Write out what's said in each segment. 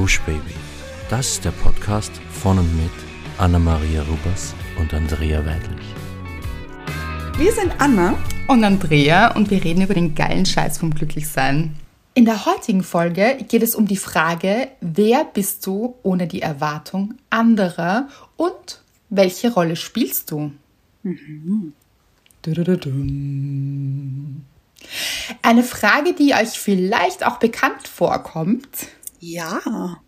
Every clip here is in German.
Gush Baby. Das ist der Podcast von und mit Anna-Maria Rubers und Andrea Weidlich. Wir sind Anna und Andrea und wir reden über den geilen Scheiß vom Glücklichsein. In der heutigen Folge geht es um die Frage, wer bist du ohne die Erwartung anderer und welche Rolle spielst du? Mhm. Eine Frage, die euch vielleicht auch bekannt vorkommt. Ja.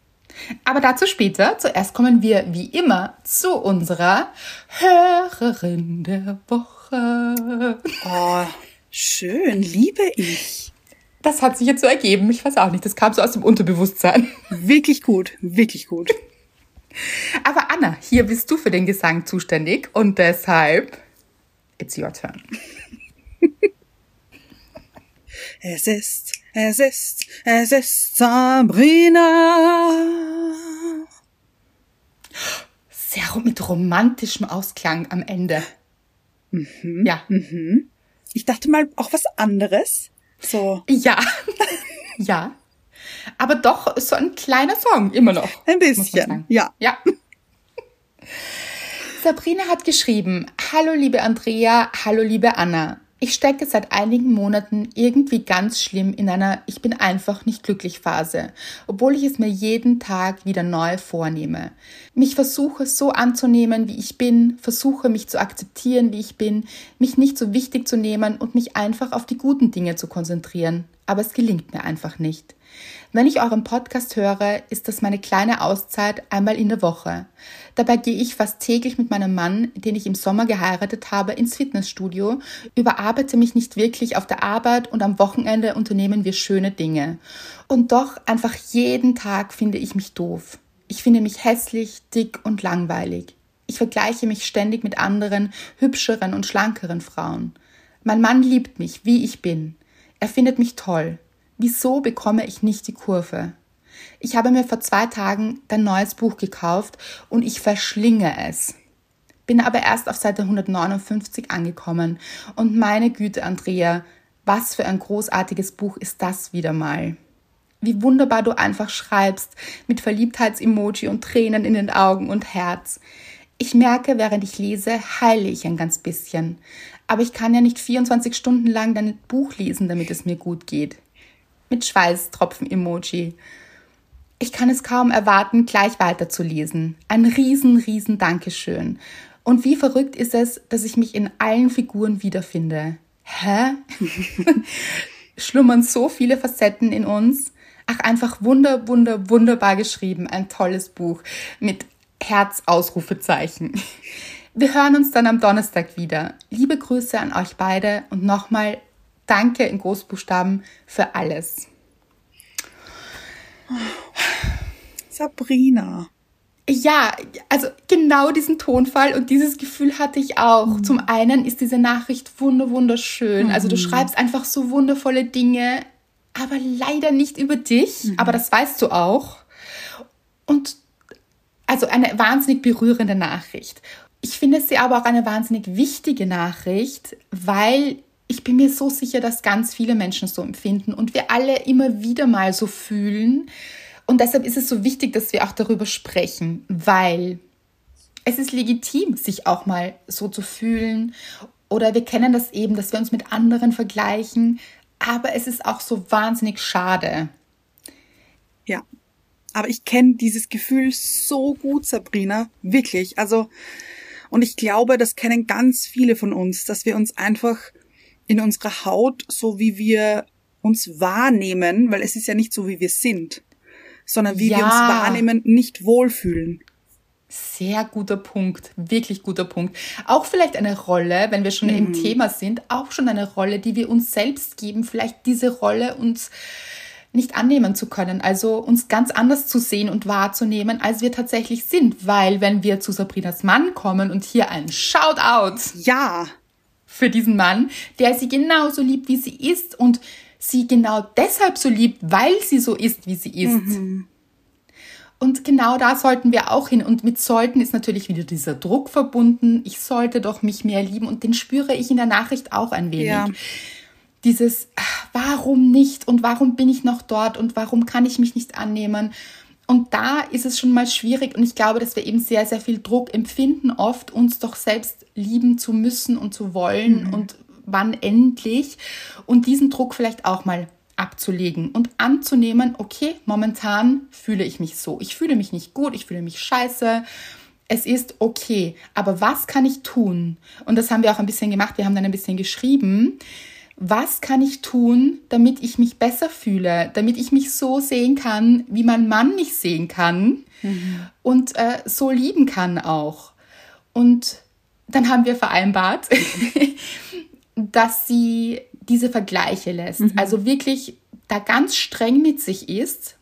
Aber dazu später. Zuerst kommen wir wie immer zu unserer Hörerin der Woche. Oh, schön, liebe ich. Das hat sich jetzt so ergeben. Ich weiß auch nicht. Das kam so aus dem Unterbewusstsein. Wirklich gut, wirklich gut. Aber Anna, hier bist du für den Gesang zuständig und deshalb it's your turn. Es ist, es ist, es ist Sabrina. Sehr mit romantischem Ausklang am Ende. Mhm, ja. Mhm. Ich dachte mal auch was anderes. So. Ja. ja. Aber doch so ein kleiner Song, immer noch. Ein bisschen, ja. Ja. Sabrina hat geschrieben, Hallo liebe Andrea, hallo liebe Anna. Ich stecke seit einigen Monaten irgendwie ganz schlimm in einer Ich bin einfach nicht glücklich Phase, obwohl ich es mir jeden Tag wieder neu vornehme. Mich versuche so anzunehmen, wie ich bin, versuche mich zu akzeptieren, wie ich bin, mich nicht so wichtig zu nehmen und mich einfach auf die guten Dinge zu konzentrieren. Aber es gelingt mir einfach nicht. Wenn ich euren Podcast höre, ist das meine kleine Auszeit einmal in der Woche. Dabei gehe ich fast täglich mit meinem Mann, den ich im Sommer geheiratet habe, ins Fitnessstudio, überarbeite mich nicht wirklich auf der Arbeit und am Wochenende unternehmen wir schöne Dinge. Und doch einfach jeden Tag finde ich mich doof. Ich finde mich hässlich, dick und langweilig. Ich vergleiche mich ständig mit anderen, hübscheren und schlankeren Frauen. Mein Mann liebt mich, wie ich bin. Er findet mich toll. Wieso bekomme ich nicht die Kurve? Ich habe mir vor zwei Tagen dein neues Buch gekauft und ich verschlinge es. Bin aber erst auf Seite 159 angekommen und meine Güte, Andrea, was für ein großartiges Buch ist das wieder mal. Wie wunderbar du einfach schreibst, mit Verliebtheitsemoji und Tränen in den Augen und Herz. Ich merke, während ich lese, heile ich ein ganz bisschen. Aber ich kann ja nicht 24 Stunden lang dein Buch lesen, damit es mir gut geht mit Schweißtropfen-Emoji. Ich kann es kaum erwarten, gleich weiterzulesen. Ein riesen, riesen Dankeschön. Und wie verrückt ist es, dass ich mich in allen Figuren wiederfinde. Hä? Schlummern so viele Facetten in uns? Ach, einfach wunder, wunder, wunderbar geschrieben. Ein tolles Buch mit Herzausrufezeichen. Wir hören uns dann am Donnerstag wieder. Liebe Grüße an euch beide und nochmal Danke in Großbuchstaben für alles. Sabrina. Ja, also genau diesen Tonfall und dieses Gefühl hatte ich auch. Mhm. Zum einen ist diese Nachricht wunderschön. Mhm. Also du mhm. schreibst einfach so wundervolle Dinge, aber leider nicht über dich. Mhm. Aber das weißt du auch. Und also eine wahnsinnig berührende Nachricht. Ich finde sie aber auch eine wahnsinnig wichtige Nachricht, weil ich bin mir so sicher, dass ganz viele Menschen so empfinden und wir alle immer wieder mal so fühlen. Und deshalb ist es so wichtig, dass wir auch darüber sprechen, weil es ist legitim, sich auch mal so zu fühlen. Oder wir kennen das eben, dass wir uns mit anderen vergleichen. Aber es ist auch so wahnsinnig schade. Ja, aber ich kenne dieses Gefühl so gut, Sabrina. Wirklich. Also, und ich glaube, das kennen ganz viele von uns, dass wir uns einfach in unserer Haut, so wie wir uns wahrnehmen, weil es ist ja nicht so, wie wir sind, sondern wie ja. wir uns wahrnehmen, nicht wohlfühlen. Sehr guter Punkt, wirklich guter Punkt. Auch vielleicht eine Rolle, wenn wir schon mhm. im Thema sind, auch schon eine Rolle, die wir uns selbst geben, vielleicht diese Rolle uns nicht annehmen zu können, also uns ganz anders zu sehen und wahrzunehmen, als wir tatsächlich sind, weil wenn wir zu Sabrinas Mann kommen und hier ein Shoutout. Ja für diesen Mann, der sie genauso liebt, wie sie ist und sie genau deshalb so liebt, weil sie so ist, wie sie ist. Mhm. Und genau da sollten wir auch hin. Und mit sollten ist natürlich wieder dieser Druck verbunden. Ich sollte doch mich mehr lieben. Und den spüre ich in der Nachricht auch ein wenig. Ja. Dieses, warum nicht? Und warum bin ich noch dort? Und warum kann ich mich nicht annehmen? Und da ist es schon mal schwierig und ich glaube, dass wir eben sehr, sehr viel Druck empfinden, oft uns doch selbst lieben zu müssen und zu wollen mhm. und wann endlich. Und diesen Druck vielleicht auch mal abzulegen und anzunehmen, okay, momentan fühle ich mich so. Ich fühle mich nicht gut, ich fühle mich scheiße. Es ist okay, aber was kann ich tun? Und das haben wir auch ein bisschen gemacht, wir haben dann ein bisschen geschrieben. Was kann ich tun, damit ich mich besser fühle, damit ich mich so sehen kann, wie mein Mann mich sehen kann mhm. und äh, so lieben kann auch? Und dann haben wir vereinbart, dass sie diese Vergleiche lässt. Mhm. Also wirklich da ganz streng mit sich ist.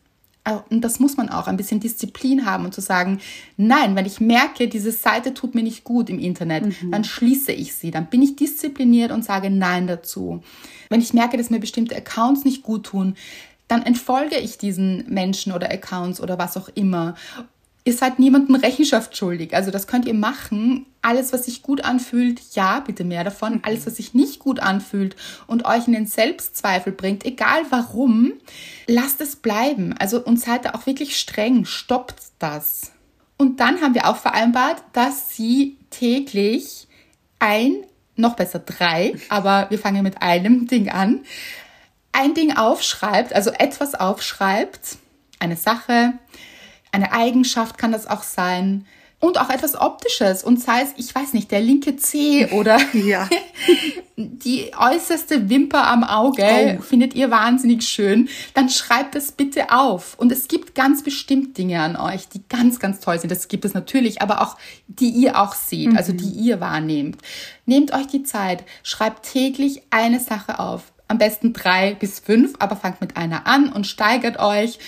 Und das muss man auch, ein bisschen Disziplin haben und zu sagen, nein, wenn ich merke, diese Seite tut mir nicht gut im Internet, mhm. dann schließe ich sie. Dann bin ich diszipliniert und sage Nein dazu. Wenn ich merke, dass mir bestimmte Accounts nicht gut tun, dann entfolge ich diesen Menschen oder Accounts oder was auch immer ihr seid niemandem Rechenschaft schuldig. Also das könnt ihr machen. Alles, was sich gut anfühlt, ja, bitte mehr davon. Mhm. Alles, was sich nicht gut anfühlt und euch in den Selbstzweifel bringt, egal warum, lasst es bleiben. Also und seid da auch wirklich streng. Stoppt das. Und dann haben wir auch vereinbart, dass sie täglich ein, noch besser drei, aber wir fangen mit einem Ding an, ein Ding aufschreibt, also etwas aufschreibt, eine Sache, eine Eigenschaft kann das auch sein. Und auch etwas Optisches. Und sei es, ich weiß nicht, der linke Zeh oder ja. die äußerste Wimper am Auge oh. findet ihr wahnsinnig schön. Dann schreibt es bitte auf. Und es gibt ganz bestimmt Dinge an euch, die ganz, ganz toll sind. Das gibt es natürlich, aber auch die ihr auch seht, mhm. also die ihr wahrnehmt. Nehmt euch die Zeit, schreibt täglich eine Sache auf. Am besten drei bis fünf, aber fangt mit einer an und steigert euch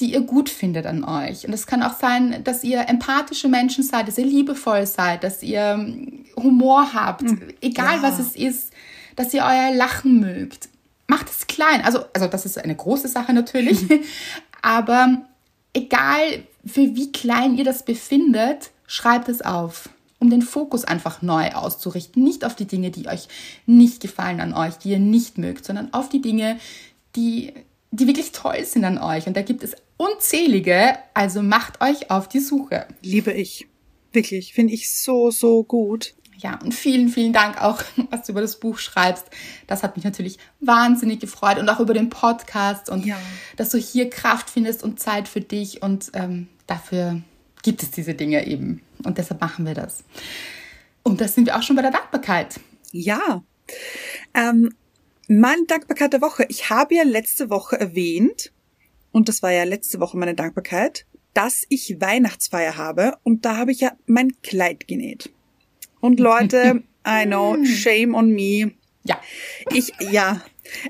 die ihr gut findet an euch. Und es kann auch sein, dass ihr empathische Menschen seid, dass ihr liebevoll seid, dass ihr ähm, Humor habt, mhm. egal ja. was es ist, dass ihr euer Lachen mögt. Macht es klein. Also, also das ist eine große Sache natürlich. Aber egal für wie klein ihr das befindet, schreibt es auf um den Fokus einfach neu auszurichten. Nicht auf die Dinge, die euch nicht gefallen an euch, die ihr nicht mögt, sondern auf die Dinge, die, die wirklich toll sind an euch. Und da gibt es unzählige, also macht euch auf die Suche. Liebe ich. Wirklich, finde ich so, so gut. Ja, und vielen, vielen Dank auch, was du über das Buch schreibst. Das hat mich natürlich wahnsinnig gefreut und auch über den Podcast und ja. dass du hier Kraft findest und Zeit für dich und ähm, dafür gibt es diese Dinge eben. Und deshalb machen wir das. Und das sind wir auch schon bei der Dankbarkeit. Ja. Ähm, meine Dankbarkeit der Woche. Ich habe ja letzte Woche erwähnt, und das war ja letzte Woche meine Dankbarkeit, dass ich Weihnachtsfeier habe und da habe ich ja mein Kleid genäht. Und Leute, I know, shame on me. Ja. Ich, ja.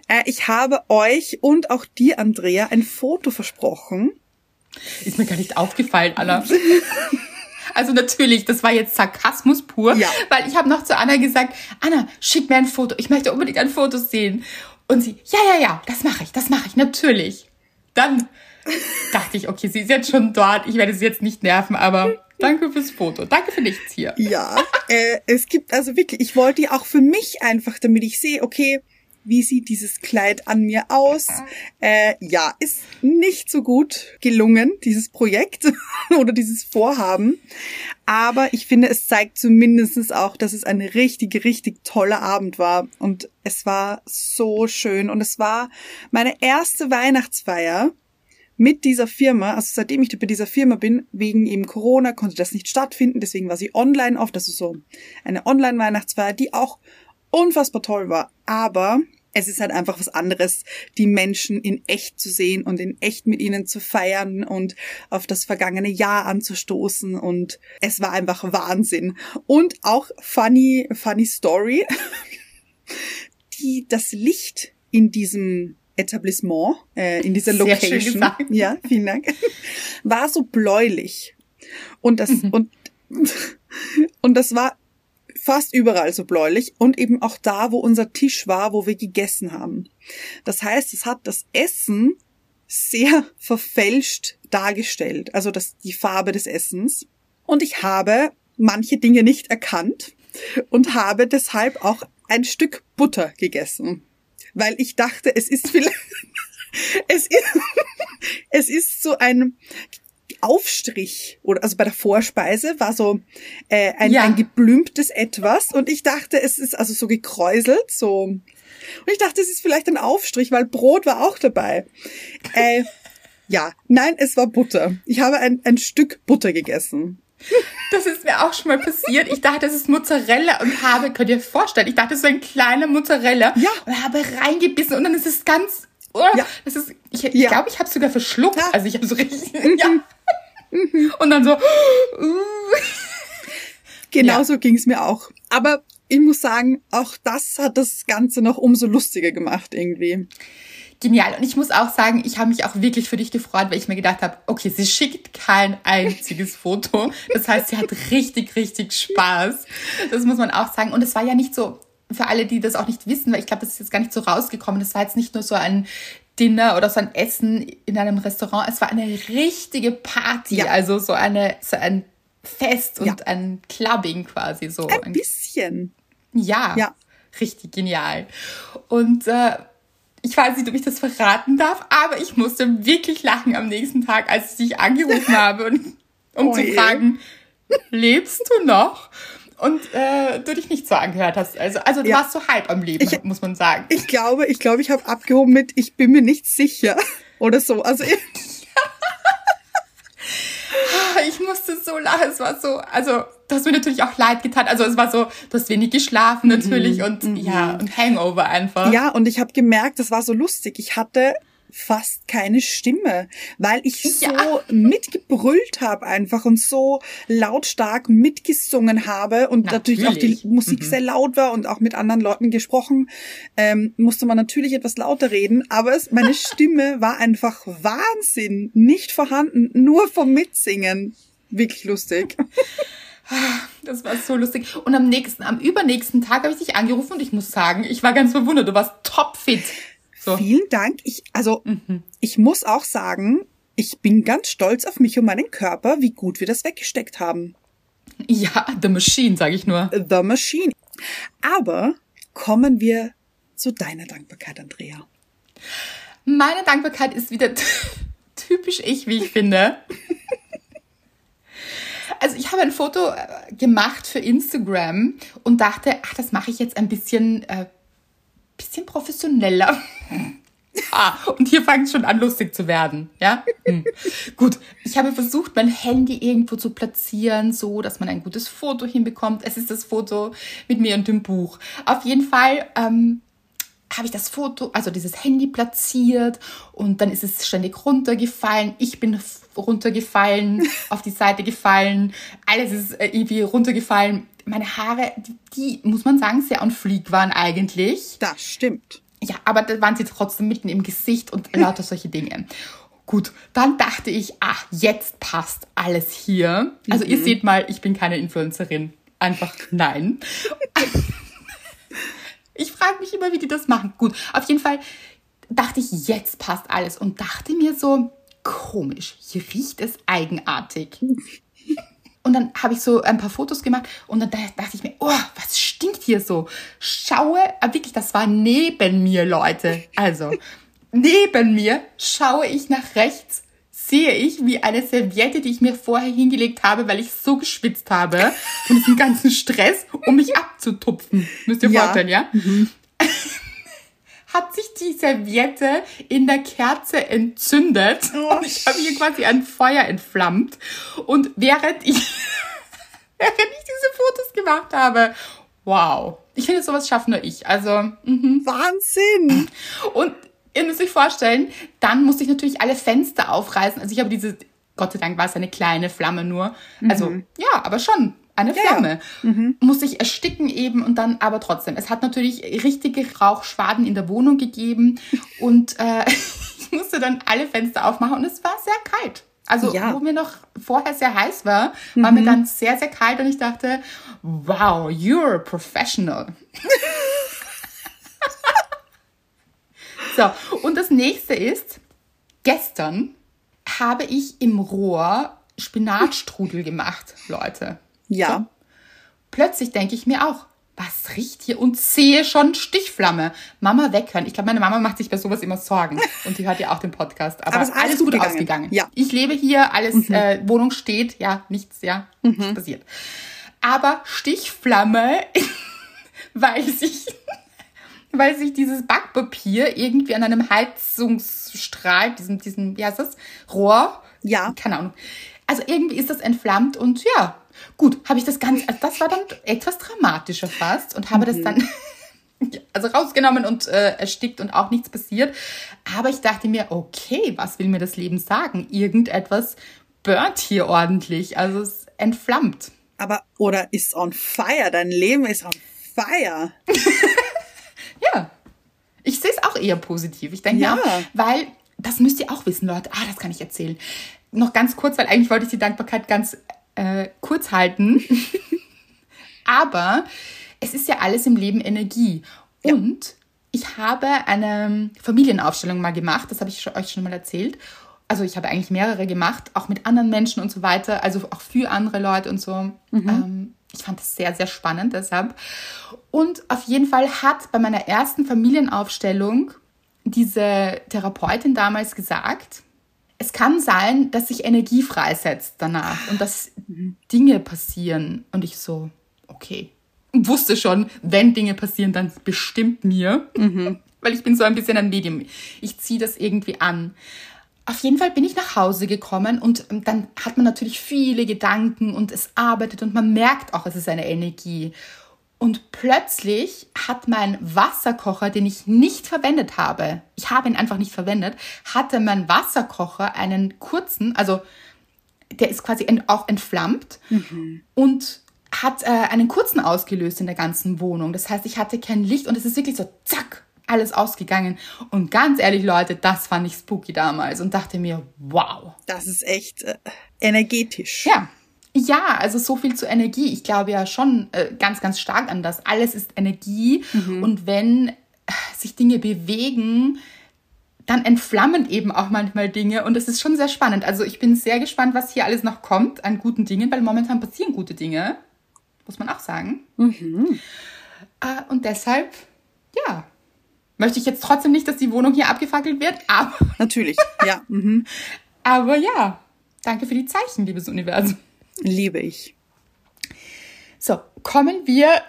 Äh, ich habe euch und auch dir, Andrea, ein Foto versprochen. Ist mir gar nicht aufgefallen, Anna. Also natürlich, das war jetzt Sarkasmus pur, ja. weil ich habe noch zu Anna gesagt, Anna, schick mir ein Foto, ich möchte unbedingt ein Foto sehen. Und sie, ja, ja, ja, das mache ich, das mache ich, natürlich. Dann dachte ich, okay, sie ist jetzt schon dort, ich werde sie jetzt nicht nerven, aber danke fürs Foto. Danke für nichts hier. Ja, äh, es gibt also wirklich, ich wollte die auch für mich einfach, damit ich sehe, okay, wie sieht dieses Kleid an mir aus? Äh, ja, ist nicht so gut gelungen, dieses Projekt oder dieses Vorhaben. Aber ich finde, es zeigt zumindest auch, dass es ein richtig, richtig toller Abend war. Und es war so schön. Und es war meine erste Weihnachtsfeier mit dieser Firma, also seitdem ich bei dieser Firma bin, wegen eben Corona konnte das nicht stattfinden, deswegen war sie online oft, das ist so eine Online-Weihnachtsfeier, die auch unfassbar toll war. Aber es ist halt einfach was anderes, die Menschen in echt zu sehen und in echt mit ihnen zu feiern und auf das vergangene Jahr anzustoßen und es war einfach Wahnsinn. Und auch funny, funny Story, die, das Licht in diesem Etablissement, äh, in dieser Location, ja, vielen Dank, war so bläulich. Und das, mhm. und, und das war fast überall so bläulich und eben auch da, wo unser Tisch war, wo wir gegessen haben. Das heißt, es hat das Essen sehr verfälscht dargestellt, also das, die Farbe des Essens. Und ich habe manche Dinge nicht erkannt und habe deshalb auch ein Stück Butter gegessen, weil ich dachte, es ist vielleicht, es ist, es ist so ein, Aufstrich oder also bei der Vorspeise war so äh, ein, Ja. ein geblümtes etwas und ich dachte, es ist also so gekräuselt, so und ich dachte, es ist vielleicht ein Aufstrich, weil Brot war auch dabei. Äh, ja, nein, es war Butter. Ich habe ein, ein Stück Butter gegessen. Das ist mir auch schon mal passiert. Ich dachte, das ist Mozzarella und habe, könnt ihr euch vorstellen, ich dachte, das ist so ein kleiner Mozzarella Ja. und habe reingebissen und dann ist es ganz, oh, Ja. das ist, ich, ich Ja. glaube, ich habe es sogar verschluckt. Ja. Also ich habe so richtig, ja. Und dann so, uh. Genauso so ging's mir auch. Aber ich muss sagen, auch das hat das Ganze noch umso lustiger gemacht irgendwie. Genial. Und ich muss auch sagen, ich habe mich auch wirklich für dich gefreut, weil ich mir gedacht habe, okay, sie schickt kein einziges Foto. Das heißt, sie hat richtig, richtig Spaß. Das muss man auch sagen. Und es war ja nicht so, für alle, die das auch nicht wissen, weil ich glaube, das ist jetzt gar nicht so rausgekommen. Das war jetzt nicht nur so ein Dinner oder so ein Essen in einem Restaurant. Es war eine richtige Party. Ja. Also so eine, so ein Fest und Ja. ein Clubbing quasi so. Ein bisschen. Ja, Ja. richtig genial. Und äh, ich weiß nicht, ob ich das verraten darf, aber ich musste wirklich lachen am nächsten Tag, als ich dich angerufen habe, und, um Oh zu fragen, lebst du noch? Und äh, du dich nicht so angehört hast. Also, also du Ja. warst so halb am Leben, Ich- muss man sagen. Ich glaube, ich glaube, ich habe abgehoben mit, ich bin mir nicht sicher. Oder so. Also ich, Ich musste so lachen, es war so, also du hast mir natürlich auch leid getan. Also es war so, du hast wenig geschlafen natürlich und ja, und Hangover einfach. ja, und ich habe gemerkt, das war so lustig. Ich hatte fast keine Stimme, weil ich so Ja. mitgebrüllt habe einfach und so lautstark mitgesungen habe und natürlich, auch Natürlich. die Musik sehr laut war und auch mit anderen Leuten gesprochen, ähm, musste man natürlich etwas lauter reden, aber es, meine Stimme war einfach Wahnsinn, nicht vorhanden, nur vom Mitsingen. Wirklich lustig. Das war so lustig. Und am nächsten, am übernächsten Tag habe ich dich angerufen und ich muss sagen, ich war ganz verwundert. Du warst topfit. So. Vielen Dank. Ich, also, ich muss auch sagen, ich bin ganz stolz auf mich und meinen Körper, wie gut wir das weggesteckt haben. Ja, The Machine, sage ich nur. The Machine. Aber kommen wir zu deiner Dankbarkeit, Andrea. Meine Dankbarkeit ist wieder typisch ich, wie ich finde. Also ich habe ein Foto äh, gemacht für Instagram und dachte, ach, das mache ich jetzt ein bisschen, äh, bisschen professioneller. Ah, und hier fängt es schon an, lustig zu werden. Ja? Hm. Gut, ich habe versucht, mein Handy irgendwo zu platzieren, so dass man ein gutes Foto hinbekommt. Es ist das Foto mit mir und dem Buch. Auf jeden Fall ähm, habe ich das Foto, also dieses Handy platziert und dann ist es ständig runtergefallen. Ich bin runtergefallen, auf die Seite gefallen. Alles ist äh, irgendwie runtergefallen. Meine Haare, die, die muss man sagen, sehr on fleek waren eigentlich. Das stimmt. Ja, aber da waren sie trotzdem mitten im Gesicht und lauter solche Dinge. Gut, dann dachte ich, ach, jetzt passt alles hier. Also ihr seht mal, ich bin keine Influencerin. Einfach nein. Ich frage mich immer, wie die das machen. Gut, auf jeden Fall dachte ich, jetzt passt alles und dachte mir so, komisch, hier riecht es eigenartig. Und dann habe ich so ein paar Fotos gemacht und dann dachte ich mir, oh, was stinkt hier so? Schaue, ah, wirklich, das war neben mir, Leute. Also, neben mir schaue ich nach rechts, sehe ich, wie eine Serviette, die ich mir vorher hingelegt habe, weil ich so geschwitzt habe und diesen ganzen Stress, um mich abzutupfen. Müsst ihr Ja. vorstellen, ja? Hat sich die Serviette in der Kerze entzündet Oh, und ich habe hier quasi ein Feuer entflammt. Und während ich, während ich diese Fotos gemacht habe, wow. Ich finde, sowas schafft nur ich. Also, mhm. Wahnsinn. und ihr müsst euch vorstellen, dann musste ich natürlich alle Fenster aufreißen. Also ich habe diese, Gott sei Dank war es eine kleine Flamme nur. Also, ja, aber schon eine Ja, ja. Flamme. Musste ich ersticken eben und dann aber trotzdem. Es hat natürlich richtige Rauchschwaden in der Wohnung gegeben und äh, ich musste dann alle Fenster aufmachen und es war sehr kalt. Also, Ja. wo mir noch vorher sehr heiß war, war mir dann sehr, sehr kalt und ich dachte, wow, you're a professional. So, und das nächste ist, gestern habe ich im Rohr Spinatstrudel gemacht, Leute. Ja. Plötzlich denke ich mir auch, was riecht hier und sehe schon Stichflamme. Mama weghören. Ich glaube, meine Mama macht sich bei sowas immer Sorgen und die hört ja auch den Podcast. Aber, Aber es ist alles alles gut gegangen. ausgegangen. Ja. Ich lebe hier, alles, äh, Wohnung steht, ja, nichts, ja, nichts passiert. Aber Stichflamme, weil sich, weil sich dieses Backpapier irgendwie an einem Heizungsstrahl, diesem, diesem, wie heißt das, Rohr, Ja. keine Ahnung. Also irgendwie ist das entflammt und ja, gut, habe ich das ganz, also das war dann etwas dramatischer fast und habe das dann also rausgenommen und äh, erstickt und auch nichts passiert. Aber ich dachte mir, okay, was will mir das Leben sagen? Irgendetwas burnt hier ordentlich, also es entflammt. Aber, oder ist on fire? Dein Leben ist on fire. Ja, ich sehe es auch eher positiv. Ich denke Ja. ja, weil das müsst ihr auch wissen, Leute. Ah, das kann ich erzählen. Noch ganz kurz, weil eigentlich wollte ich die Dankbarkeit ganz äh, kurz halten. Aber es ist ja alles im Leben Energie. Und ich habe eine Familienaufstellung mal gemacht, das habe ich euch schon mal erzählt. Also ich habe eigentlich mehrere gemacht, auch mit anderen Menschen und so weiter, also auch für andere Leute und so. Ähm, ich fand das sehr, sehr spannend deshalb. Und auf jeden Fall hat bei meiner ersten Familienaufstellung diese Therapeutin damals gesagt, es kann sein, dass sich Energie freisetzt danach und dass Dinge passieren. Und ich so, okay. Und wusste schon, wenn Dinge passieren, dann bestimmt mir. Weil ich bin so ein bisschen ein Medium. Ich ziehe das irgendwie an. Auf jeden Fall bin ich nach Hause gekommen und dann hat man natürlich viele Gedanken und es arbeitet und man merkt auch, es ist eine Energie. Und plötzlich hat mein Wasserkocher, den ich nicht verwendet habe, ich habe ihn einfach nicht verwendet, hatte mein Wasserkocher einen kurzen, also der ist quasi auch entflammt und hat äh, einen kurzen ausgelöst in der ganzen Wohnung. Das heißt, ich hatte kein Licht und es ist wirklich so, zack, alles ausgegangen. Und ganz ehrlich, Leute, das fand ich spooky damals und dachte mir, wow. Das ist echt äh, energetisch. Ja. Ja, also so viel zur Energie. Ich glaube ja schon äh, ganz, ganz stark an das. Alles ist Energie. Und wenn äh, sich Dinge bewegen, dann entflammen eben auch manchmal Dinge. Und es ist schon sehr spannend. Also ich bin sehr gespannt, was hier alles noch kommt an guten Dingen, weil momentan passieren gute Dinge. Muss man auch sagen. Äh, und deshalb, ja, möchte ich jetzt trotzdem nicht, dass die Wohnung hier abgefackelt wird. Aber, Natürlich, ja. Mhm. aber ja, danke für die Zeichen, liebes Universum. Liebe ich. So, kommen wir.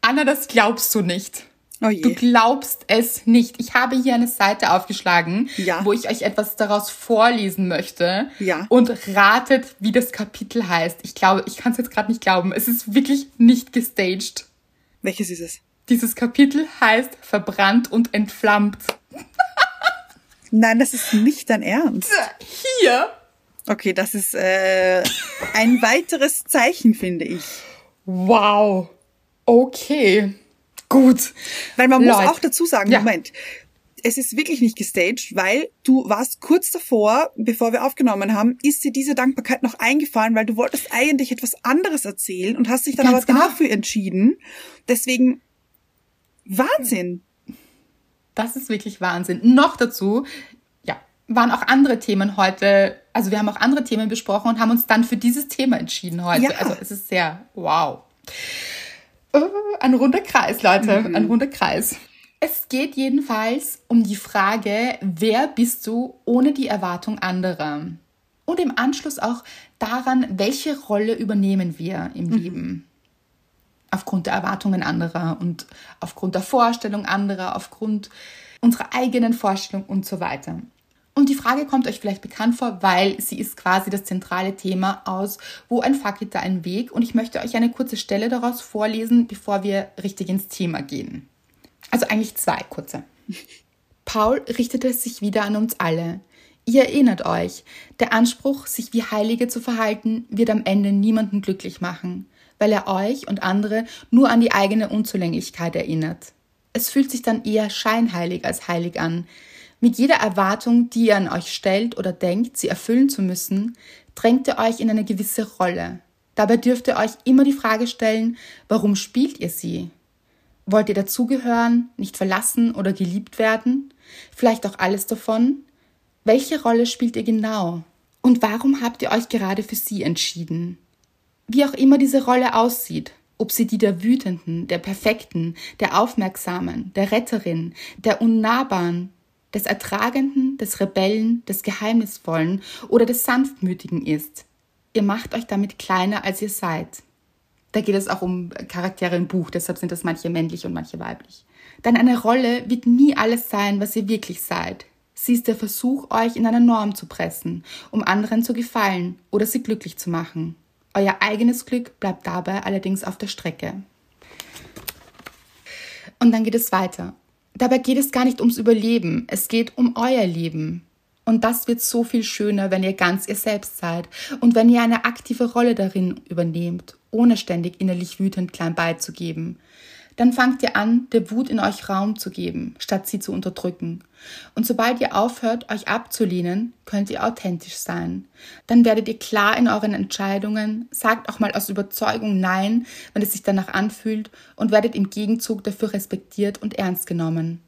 Anna, das glaubst du nicht. Oh Du glaubst es nicht. Ich habe hier eine Seite aufgeschlagen, Ja. wo ich euch etwas daraus vorlesen möchte. Ja. Und ratet, wie das Kapitel heißt. Ich glaube, ich kann es jetzt gerade nicht glauben. Es ist wirklich nicht gestaged. Welches ist es? Dieses Kapitel heißt Verbrannt und entflammt. Nein, das ist nicht dein Ernst. Hier. Okay, das ist äh, ein weiteres Zeichen, finde ich. Wow. Okay. Gut. Weil man muss Leute. auch dazu sagen, Ja. Moment, es ist wirklich nicht gestaged, weil du warst kurz davor, bevor wir aufgenommen haben, ist dir diese Dankbarkeit noch eingefallen, weil du wolltest eigentlich etwas anderes erzählen und hast dich dann Ganz aber genau. dafür entschieden. Deswegen Wahnsinn. Das ist wirklich Wahnsinn. Noch dazu, waren auch andere Themen heute. Also wir haben auch andere Themen besprochen und haben uns dann für dieses Thema entschieden heute. Ja. Also es ist sehr wow. Äh, Ein runder Kreis, Leute, ein runder Kreis. Es geht jedenfalls um die Frage, wer bist du ohne die Erwartung anderer? Und im Anschluss auch daran, welche Rolle übernehmen wir im Leben? aufgrund der Erwartungen anderer und aufgrund der Vorstellung anderer, aufgrund unserer eigenen Vorstellung und so weiter. Und die Frage kommt euch vielleicht bekannt vor, weil sie ist quasi das zentrale Thema aus Wo ein fackelt da ein Weg? Und ich möchte euch eine kurze Stelle daraus vorlesen, bevor wir richtig ins Thema gehen. Also eigentlich zwei kurze. Paul richtete sich wieder an uns alle. Ihr erinnert euch, der Anspruch, sich wie Heilige zu verhalten, wird am Ende niemanden glücklich machen, weil er euch und andere nur an die eigene Unzulänglichkeit erinnert. Es fühlt sich dann eher scheinheilig als heilig an. Mit jeder Erwartung, die ihr an euch stellt oder denkt, sie erfüllen zu müssen, drängt ihr euch in eine gewisse Rolle. Dabei dürft ihr euch immer die Frage stellen, warum spielt ihr sie? Wollt ihr dazugehören, nicht verlassen oder geliebt werden? Vielleicht auch alles davon? Welche Rolle spielt ihr genau? Und warum habt ihr euch gerade für sie entschieden? Wie auch immer diese Rolle aussieht, ob sie die der Wütenden, der Perfekten, der Aufmerksamen, der Retterin, der Unnahbaren, des Ertragenden, des Rebellen, des Geheimnisvollen oder des Sanftmütigen ist. Ihr macht euch damit kleiner, als ihr seid. Da geht es auch um Charaktere im Buch, deshalb sind das manche männlich und manche weiblich. Denn eine Rolle wird nie alles sein, was ihr wirklich seid. Sie ist der Versuch, euch in eine Norm zu pressen, um anderen zu gefallen oder sie glücklich zu machen. Euer eigenes Glück bleibt dabei allerdings auf der Strecke. Und dann geht es weiter. Dabei geht es gar nicht ums Überleben, es geht um euer Leben. Und das wird so viel schöner, wenn ihr ganz ihr selbst seid und wenn ihr eine aktive Rolle darin übernehmt, ohne ständig innerlich wütend klein beizugeben dann fangt ihr an, der Wut in euch Raum zu geben, statt sie zu unterdrücken. Und sobald ihr aufhört, euch abzulehnen, könnt ihr authentisch sein. Dann werdet ihr klar in euren Entscheidungen, sagt auch mal aus Überzeugung Nein, wenn es sich danach anfühlt, und werdet im Gegenzug dafür respektiert und ernst genommen.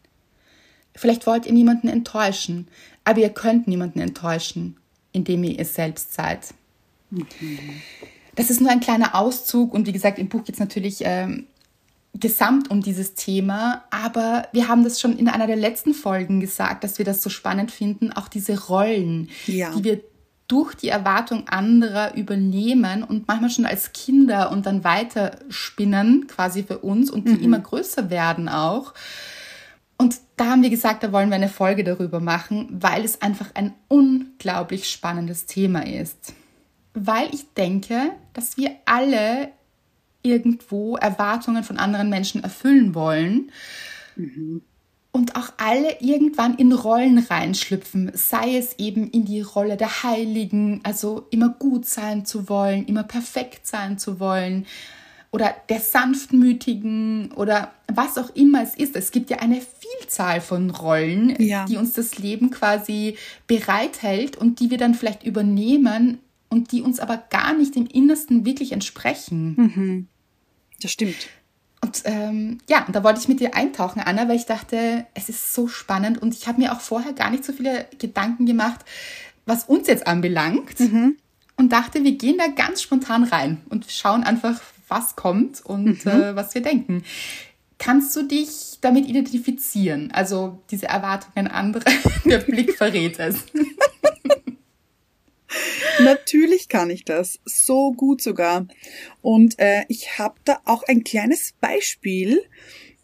Vielleicht wollt ihr niemanden enttäuschen, aber ihr könnt niemanden enttäuschen, indem ihr ihr selbst seid. Das ist nur ein kleiner Auszug und wie gesagt, im Buch geht es natürlich ähm, gesamt um dieses Thema, aber wir haben das schon in einer der letzten Folgen gesagt, dass wir das so spannend finden, auch diese Rollen, ja. die wir durch die Erwartung anderer übernehmen und manchmal schon als Kinder und dann weiterspinnen quasi für uns und die mhm. immer größer werden auch. Und da haben wir gesagt, da wollen wir eine Folge darüber machen, weil es einfach ein unglaublich spannendes Thema ist. Weil ich denke, dass wir alle irgendwo Erwartungen von anderen Menschen erfüllen wollen. Mhm. Und auch alle irgendwann in Rollen reinschlüpfen, sei es eben in die Rolle der Heiligen, also immer gut sein zu wollen, immer perfekt sein zu wollen, oder der Sanftmütigen oder was auch immer es ist. Es gibt ja eine Vielzahl von Rollen, ja. die uns das Leben quasi bereithält und die wir dann vielleicht übernehmen und die uns aber gar nicht im Innersten wirklich entsprechen. Mhm. Das stimmt. Und ähm, ja, da wollte ich mit dir eintauchen, Anna, weil ich dachte, es ist so spannend und ich habe mir auch vorher gar nicht so viele Gedanken gemacht, was uns jetzt anbelangt. Mhm. Und dachte, wir gehen da ganz spontan rein und schauen einfach, was kommt und mhm. äh, was wir denken. Kannst du dich damit identifizieren? Also diese Erwartungen anderer, der Blick verrät es. Natürlich kann ich das. So gut sogar. Und äh, ich habe da auch ein kleines Beispiel,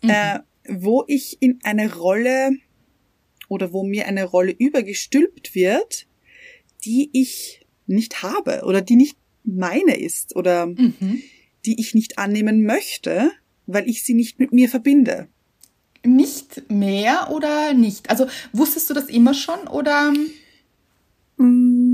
mhm. äh, wo ich in eine Rolle oder wo mir eine Rolle übergestülpt wird, die ich nicht habe oder die nicht meine ist oder mhm. die ich nicht annehmen möchte, weil ich sie nicht mit mir verbinde. Nicht mehr oder nicht? Also wusstest du das immer schon oder? Mm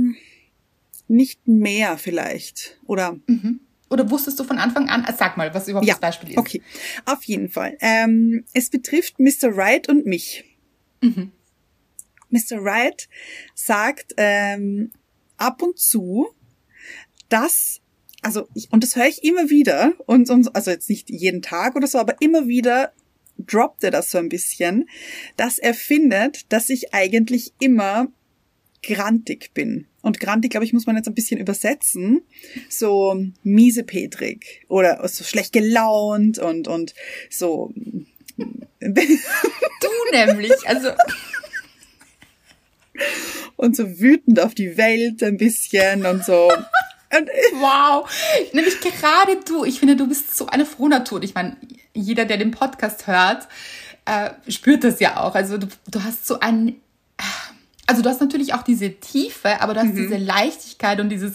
nicht mehr vielleicht. Oder mhm. Oder wusstest du von Anfang an, sag mal, was überhaupt ja, das Beispiel ist. Okay, auf jeden Fall. Ähm, es betrifft Mr. Wright und mich. Mhm. Mr. Wright sagt ähm, ab und zu, dass, also ich, und das höre ich immer wieder, und, und also jetzt nicht jeden Tag oder so, aber immer wieder droppt er das so ein bisschen, dass er findet, dass ich eigentlich immer grantig bin. Und grantig, glaube ich, muss man jetzt ein bisschen übersetzen. So miesepetrig oder so schlecht gelaunt und, und so. Du nämlich, also. Und so wütend auf die Welt ein bisschen und so. Und wow, nämlich gerade du. Ich finde, du bist so eine Frohnatur. Ich meine, jeder, der den Podcast hört, äh, spürt das ja auch. Also du, du hast so einen also du hast natürlich auch diese Tiefe, aber du hast mhm. diese Leichtigkeit und dieses,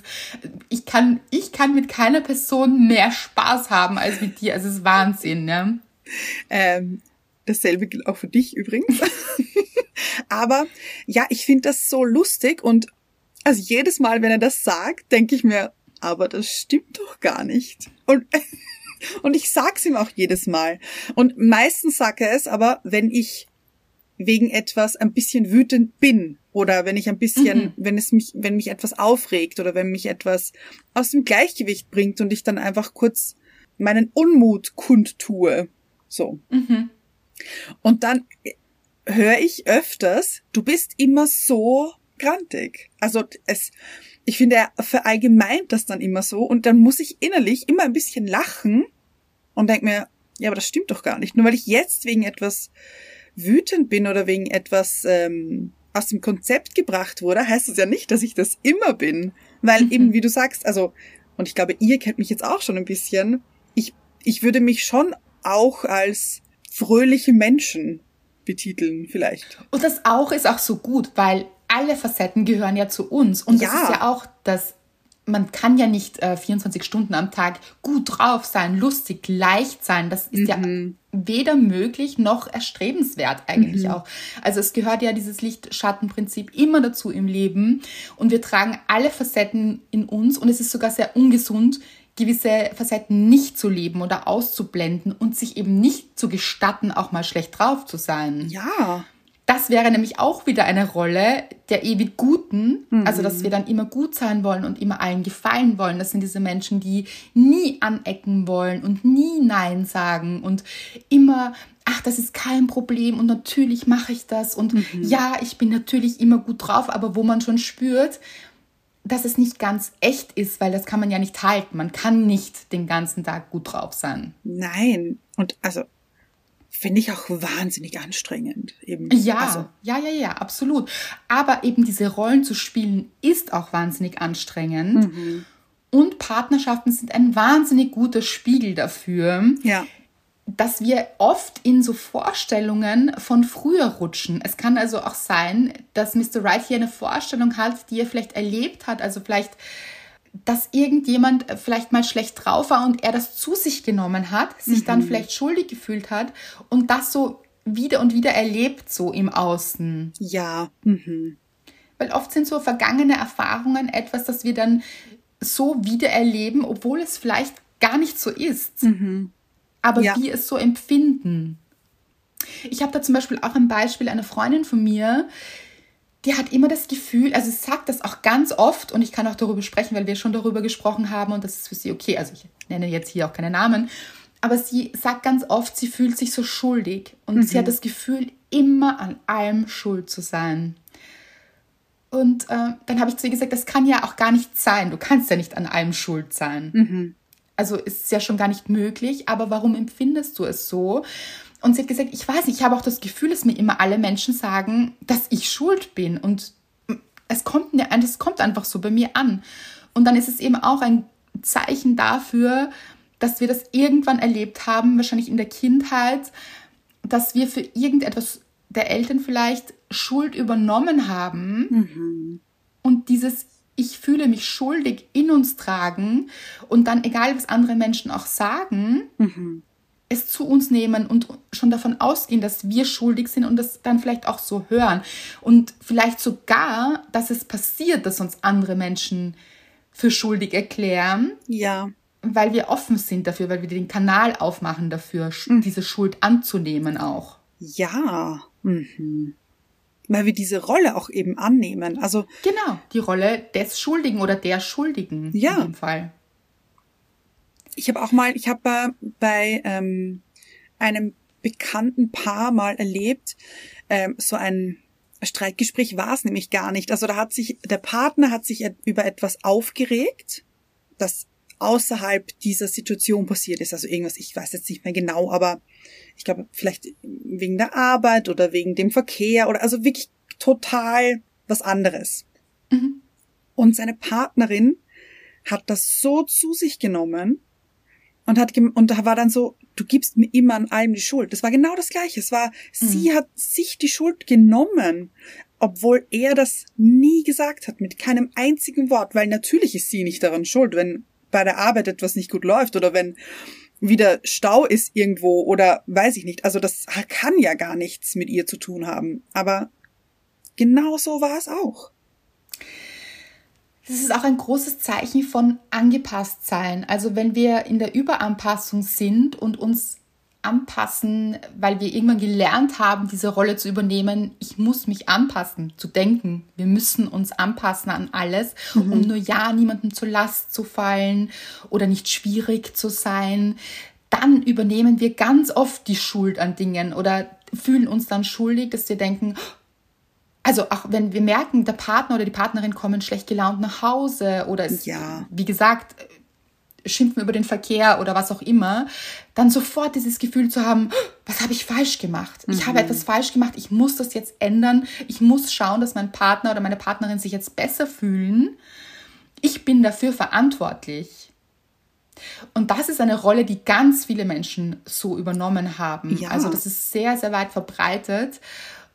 ich kann, ich kann mit keiner Person mehr Spaß haben als mit dir. Also es ist Wahnsinn, ne? Ähm, dasselbe gilt auch für dich übrigens. aber ja, ich finde das so lustig und also jedes Mal, wenn er das sagt, denke ich mir, aber das stimmt doch gar nicht. Und und ich sag's ihm auch jedes Mal. Und meistens sage er es aber, wenn ich wegen etwas ein bisschen wütend bin oder wenn ich ein bisschen, mhm. wenn es mich, wenn mich etwas aufregt oder wenn mich etwas aus dem Gleichgewicht bringt und ich dann einfach kurz meinen Unmut kundtue. So. Mhm. Und dann höre ich öfters, du bist immer so grantig. Also es, ich finde, er verallgemeint das dann immer so und dann muss ich innerlich immer ein bisschen lachen, und denke mir, ja, aber das stimmt doch gar nicht. Nur weil ich jetzt wegen etwas wütend bin oder wegen etwas ähm, aus dem Konzept gebracht wurde, heißt das ja nicht, dass ich das immer bin. Weil mhm. eben, wie du sagst, also, und ich glaube, ihr kennt mich jetzt auch schon ein bisschen, ich, ich würde mich schon auch als fröhliche Menschen betiteln, vielleicht. Und das auch ist auch so gut, weil alle Facetten gehören ja zu uns. Und ja. das ist ja auch das man kann ja nicht äh, 24 Stunden am Tag gut drauf sein, lustig, leicht sein. Das ist mhm. ja weder möglich noch erstrebenswert eigentlich mhm. auch. Also es gehört ja dieses Licht-Schatten-Prinzip immer dazu im Leben und wir tragen alle Facetten in uns und es ist sogar sehr ungesund, gewisse Facetten nicht zu leben oder auszublenden und sich eben nicht zu gestatten, auch mal schlecht drauf zu sein. Ja. Das wäre nämlich auch wieder eine Rolle der ewig Guten, mhm. also dass wir dann immer gut sein wollen und immer allen gefallen wollen. Das sind diese Menschen, die nie anecken wollen und nie Nein sagen und immer, ach, das ist kein Problem und natürlich mache ich das und mhm. ja, ich bin natürlich immer gut drauf, aber wo man schon spürt, dass es nicht ganz echt ist, weil das kann man ja nicht halten. Man kann nicht den ganzen Tag gut drauf sein. Nein. Und also finde ich auch wahnsinnig anstrengend. Eben. Ja, also. ja, ja, ja, absolut. Aber eben diese Rollen zu spielen ist auch wahnsinnig anstrengend. Mhm. Und Partnerschaften sind ein wahnsinnig guter Spiegel dafür. Ja. Dass wir oft in so Vorstellungen von früher rutschen. Es kann also auch sein, dass Mr. Wright hier eine Vorstellung hat, die er vielleicht erlebt hat. Also vielleicht dass irgendjemand vielleicht mal schlecht drauf war und er das zu sich genommen hat, sich mhm. dann vielleicht schuldig gefühlt hat und das so wieder und wieder erlebt, so im Außen. Ja. Mhm. Weil oft sind so vergangene Erfahrungen etwas, das wir dann so wieder erleben, obwohl es vielleicht gar nicht so ist. Mhm. Aber ja. wir es so empfinden. Ich habe da zum Beispiel auch ein Beispiel, eine Freundin von mir, die hat immer das Gefühl, also sie sagt das auch ganz oft und ich kann auch darüber sprechen, weil wir schon darüber gesprochen haben und das ist für sie okay. Also ich nenne jetzt hier auch keine Namen, aber sie sagt ganz oft, sie fühlt sich so schuldig und mhm. sie hat mhm. das Gefühl, immer an allem schuld zu sein. Und äh, dann habe ich zu ihr gesagt, das kann ja auch gar nicht sein. Du kannst ja nicht an allem schuld sein. Mhm. Also ist es ja schon gar nicht möglich, aber warum empfindest du es so? Und sie hat gesagt, ich weiß nicht, ich habe auch das Gefühl, dass mir immer alle Menschen sagen, dass ich schuld bin. Und es kommt, es kommt einfach so bei mir an. Und dann ist es eben auch ein Zeichen dafür, dass wir das irgendwann erlebt haben, wahrscheinlich in der Kindheit, dass wir für irgendetwas der Eltern vielleicht Schuld übernommen haben mhm. und dieses ich fühle mich schuldig in uns tragen und dann, egal was andere Menschen auch sagen, mhm es zu uns nehmen und schon davon ausgehen, dass wir schuldig sind und das dann vielleicht auch so hören. Und vielleicht sogar, dass es passiert, dass uns andere Menschen für schuldig erklären. Ja. Weil wir offen sind dafür, weil wir den Kanal aufmachen dafür, mhm. diese Schuld anzunehmen auch. Ja. Mhm. Weil wir diese Rolle auch eben annehmen. Also. Genau, die Rolle des Schuldigen oder der Schuldigen ja. in dem Fall ich habe auch mal, ich habe bei ähm, einem bekannten Paar mal erlebt, ähm, so ein Streitgespräch war es nämlich gar nicht. Also da hat sich, der Partner hat sich über etwas aufgeregt, das außerhalb dieser Situation passiert ist. Also irgendwas, ich weiß jetzt nicht mehr genau, aber ich glaube, vielleicht wegen der Arbeit oder wegen dem Verkehr oder also wirklich total was anderes. Mhm. Und seine Partnerin hat das so zu sich genommen, und hat und da war dann so, du gibst mir immer an allem die Schuld. Das war genau das Gleiche. Es war, mhm. sie hat sich die Schuld genommen, obwohl er das nie gesagt hat, mit keinem einzigen Wort, weil natürlich ist sie nicht daran schuld, wenn bei der Arbeit etwas nicht gut läuft oder wenn wieder Stau ist irgendwo oder weiß ich nicht. Also das kann ja gar nichts mit ihr zu tun haben. Aber genau so war es auch. Das ist auch ein großes Zeichen von angepasst sein. Also wenn wir in der Überanpassung sind und uns anpassen, weil wir irgendwann gelernt haben, diese Rolle zu übernehmen, ich muss mich anpassen, zu denken, wir müssen uns anpassen an alles, mhm. um nur ja niemandem zur Last zu fallen oder nicht schwierig zu sein, dann übernehmen wir ganz oft die Schuld an Dingen oder fühlen uns dann schuldig, dass wir denken, also auch wenn wir merken, der Partner oder die Partnerin kommen schlecht gelaunt nach Hause oder ist, ja. wie gesagt, schimpfen über den Verkehr oder was auch immer, dann sofort dieses Gefühl zu haben, was habe ich falsch gemacht? Ich habe etwas falsch gemacht, ich muss das jetzt ändern, ich muss schauen, dass mein Partner oder meine Partnerin sich jetzt besser fühlen. Ich bin dafür verantwortlich. Und das ist eine Rolle, die ganz viele Menschen so übernommen haben. Ja. Also das ist sehr, sehr weit verbreitet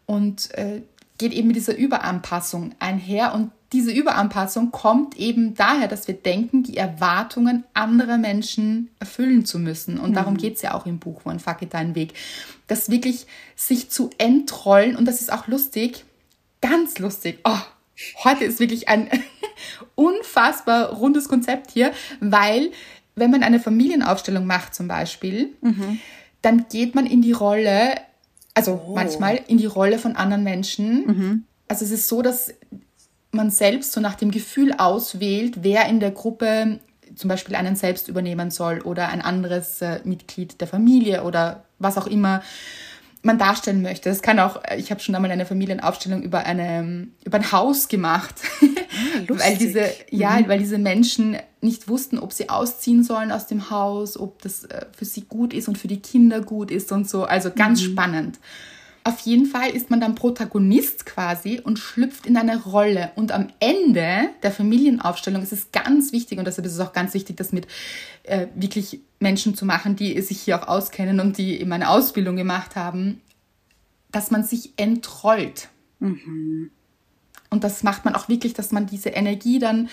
und äh, geht eben mit dieser Überanpassung einher. Und diese Überanpassung kommt eben daher, dass wir denken, die Erwartungen anderer Menschen erfüllen zu müssen. Und darum geht es ja auch im Buch von Fuck It Deinen Weg. Das wirklich sich zu entrollen. Und das ist auch lustig, ganz lustig. Oh, heute ist wirklich ein unfassbar rundes Konzept hier, weil wenn man eine Familienaufstellung macht zum Beispiel, dann geht man in die Rolle, also Oh. manchmal in die Rolle von anderen Menschen. Also es ist so, dass man selbst so nach dem Gefühl auswählt, wer in der Gruppe zum Beispiel einen selbst übernehmen soll oder ein anderes äh, Mitglied der Familie oder was auch immer man darstellen möchte. Das kann auch, ich habe schon einmal eine Familienaufstellung über, eine, über ein Haus gemacht, weil lustig. diese, ja, weil diese Menschen nicht wussten, ob sie ausziehen sollen aus dem Haus, ob das äh, für sie gut ist und für die Kinder gut ist und so. Also ganz spannend. Auf jeden Fall ist man dann Protagonist quasi und schlüpft in eine Rolle. Und am Ende der Familienaufstellung ist es ganz wichtig, und deshalb ist es auch ganz wichtig, das mit äh, wirklich Menschen zu machen, die sich hier auch auskennen und die eben eine Ausbildung gemacht haben, dass man sich entrollt. Und das macht man auch wirklich, dass man diese Energie dann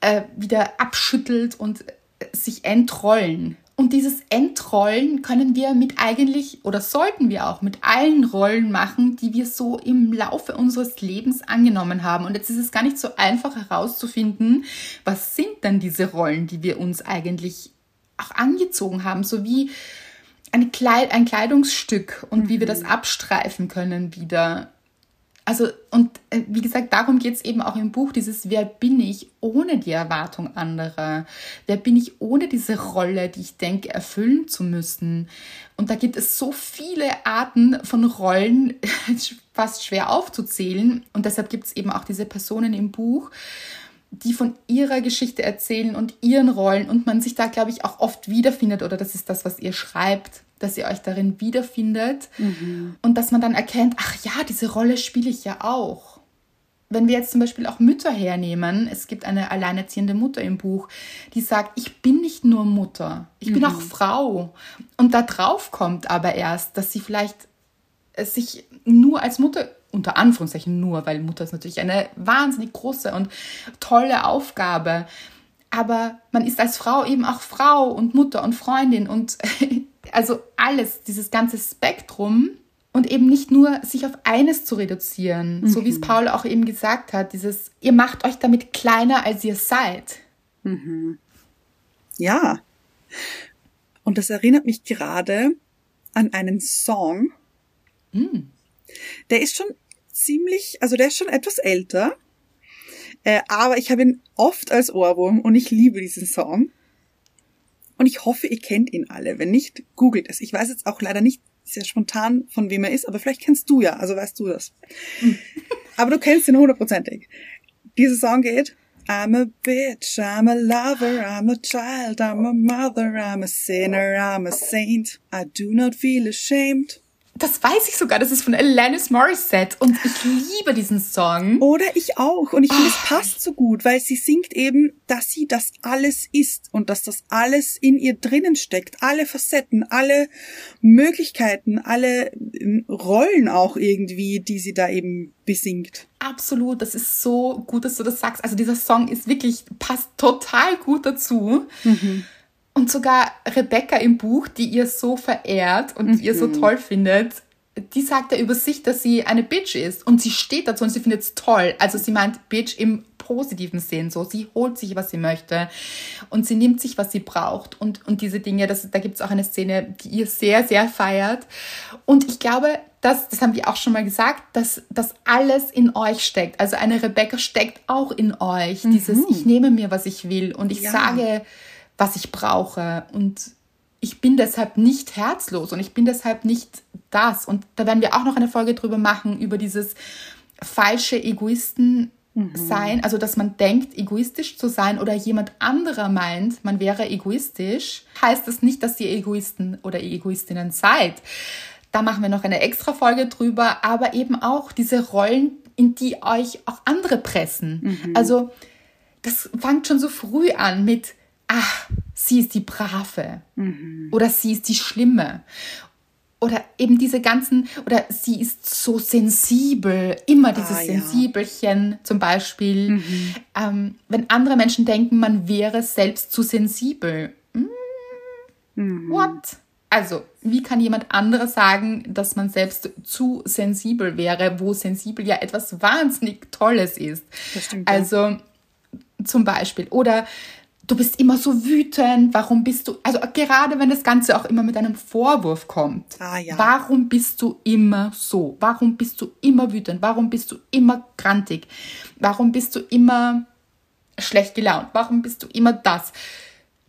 äh, wieder abschüttelt und äh, sich entrollen. Und dieses Entrollen können wir mit eigentlich oder sollten wir auch mit allen Rollen machen, die wir so im Laufe unseres Lebens angenommen haben. Und jetzt ist es gar nicht so einfach herauszufinden, was sind denn diese Rollen, die wir uns eigentlich auch angezogen haben, so wie ein, Kleid, ein Kleidungsstück und wie wir das abstreifen können wieder. Also, und äh, wie gesagt, darum geht es eben auch im Buch, dieses Wer bin ich ohne die Erwartung anderer? Wer bin ich ohne diese Rolle, die ich denke, erfüllen zu müssen? Und da gibt es so viele Arten von Rollen, fast schwer aufzuzählen. Und deshalb gibt es eben auch diese Personen im Buch, die von ihrer Geschichte erzählen und ihren Rollen und man sich da, glaube ich, auch oft wiederfindet oder das ist das, was ihr schreibt, dass ihr euch darin wiederfindet und dass man dann erkennt, ach ja, diese Rolle spiele ich ja auch. Wenn wir jetzt zum Beispiel auch Mütter hernehmen, es gibt eine alleinerziehende Mutter im Buch, die sagt, ich bin nicht nur Mutter, ich bin auch Frau. Und da drauf kommt aber erst, dass sie vielleicht äh, sich nur als Mutter, unter Anführungszeichen nur, weil Mutter ist natürlich eine wahnsinnig große und tolle Aufgabe. Aber man ist als Frau eben auch Frau und Mutter und Freundin und also alles, dieses ganze Spektrum und eben nicht nur sich auf eines zu reduzieren, so wie es Paul auch eben gesagt hat, dieses, ihr macht euch damit kleiner, als ihr seid. Ja. Und das erinnert mich gerade an einen Song. Der ist schon ziemlich, also der ist schon etwas älter. Äh, aber ich habe ihn oft als Ohrwurm und ich liebe diesen Song. Und ich hoffe, ihr kennt ihn alle. Wenn nicht, googelt es. Ich weiß jetzt auch leider nicht sehr spontan, von wem er ist, aber vielleicht kennst du ja, also weißt du das. aber du kennst ihn hundertprozentig. Dieser Song geht, I'm a bitch, I'm a lover, I'm a child, I'm a mother, I'm a sinner, I'm a saint. I do not feel ashamed. Das weiß ich sogar, das ist von Alanis Morissette und ich liebe diesen Song. Oder ich auch. Und ich finde, es passt so gut, weil sie singt eben, dass sie das alles ist und dass das alles in ihr drinnen steckt. Alle Facetten, alle Möglichkeiten, alle ähm, Rollen auch irgendwie, die sie da eben besingt. Absolut, das ist so gut, dass du das sagst. Also dieser Song ist wirklich, passt total gut dazu. Und sogar Rebecca im Buch, die ihr so verehrt und ihr so toll findet, die sagt ja über sich, dass sie eine Bitch ist. Und sie steht dazu und sie findet es toll. Also sie meint Bitch im positiven Sinn so. Sie holt sich, was sie möchte. Und sie nimmt sich, was sie braucht. Und, und diese Dinge, das, da gibt es auch eine Szene, die ihr sehr, sehr feiert. Und ich glaube, das, das haben wir auch schon mal gesagt, dass das alles in euch steckt. Also eine Rebecca steckt auch in euch. Dieses, ich nehme mir, was ich will. Und ich Ja. sage, was ich brauche. Und ich bin deshalb nicht herzlos und ich bin deshalb nicht das. Und da werden wir auch noch eine Folge drüber machen, über dieses falsche Egoisten sein, also dass man denkt, egoistisch zu sein oder jemand anderer meint, man wäre egoistisch, heißt das nicht, dass ihr Egoisten oder Egoistinnen seid. Da machen wir noch eine extra Folge drüber, aber eben auch diese Rollen, in die euch auch andere pressen. Mhm. Also das fängt schon so früh an mit, ach, sie ist die Brave mhm. oder sie ist die Schlimme oder eben diese ganzen, oder sie ist so sensibel, immer dieses ah, Sensibelchen ja. zum Beispiel. Mhm. Ähm, wenn andere Menschen denken, man wäre selbst zu sensibel. Mm, mhm. What? Also, wie kann jemand anderes sagen, dass man selbst zu sensibel wäre, wo sensibel ja etwas wahnsinnig Tolles ist? Das stimmt, also, ja. zum Beispiel. Oder du bist immer so wütend, warum bist du, also gerade wenn das Ganze auch immer mit einem Vorwurf kommt, ah, ja. warum bist du immer so? Warum bist du immer wütend? Warum bist du immer grantig? Warum bist du immer schlecht gelaunt? Warum bist du immer das?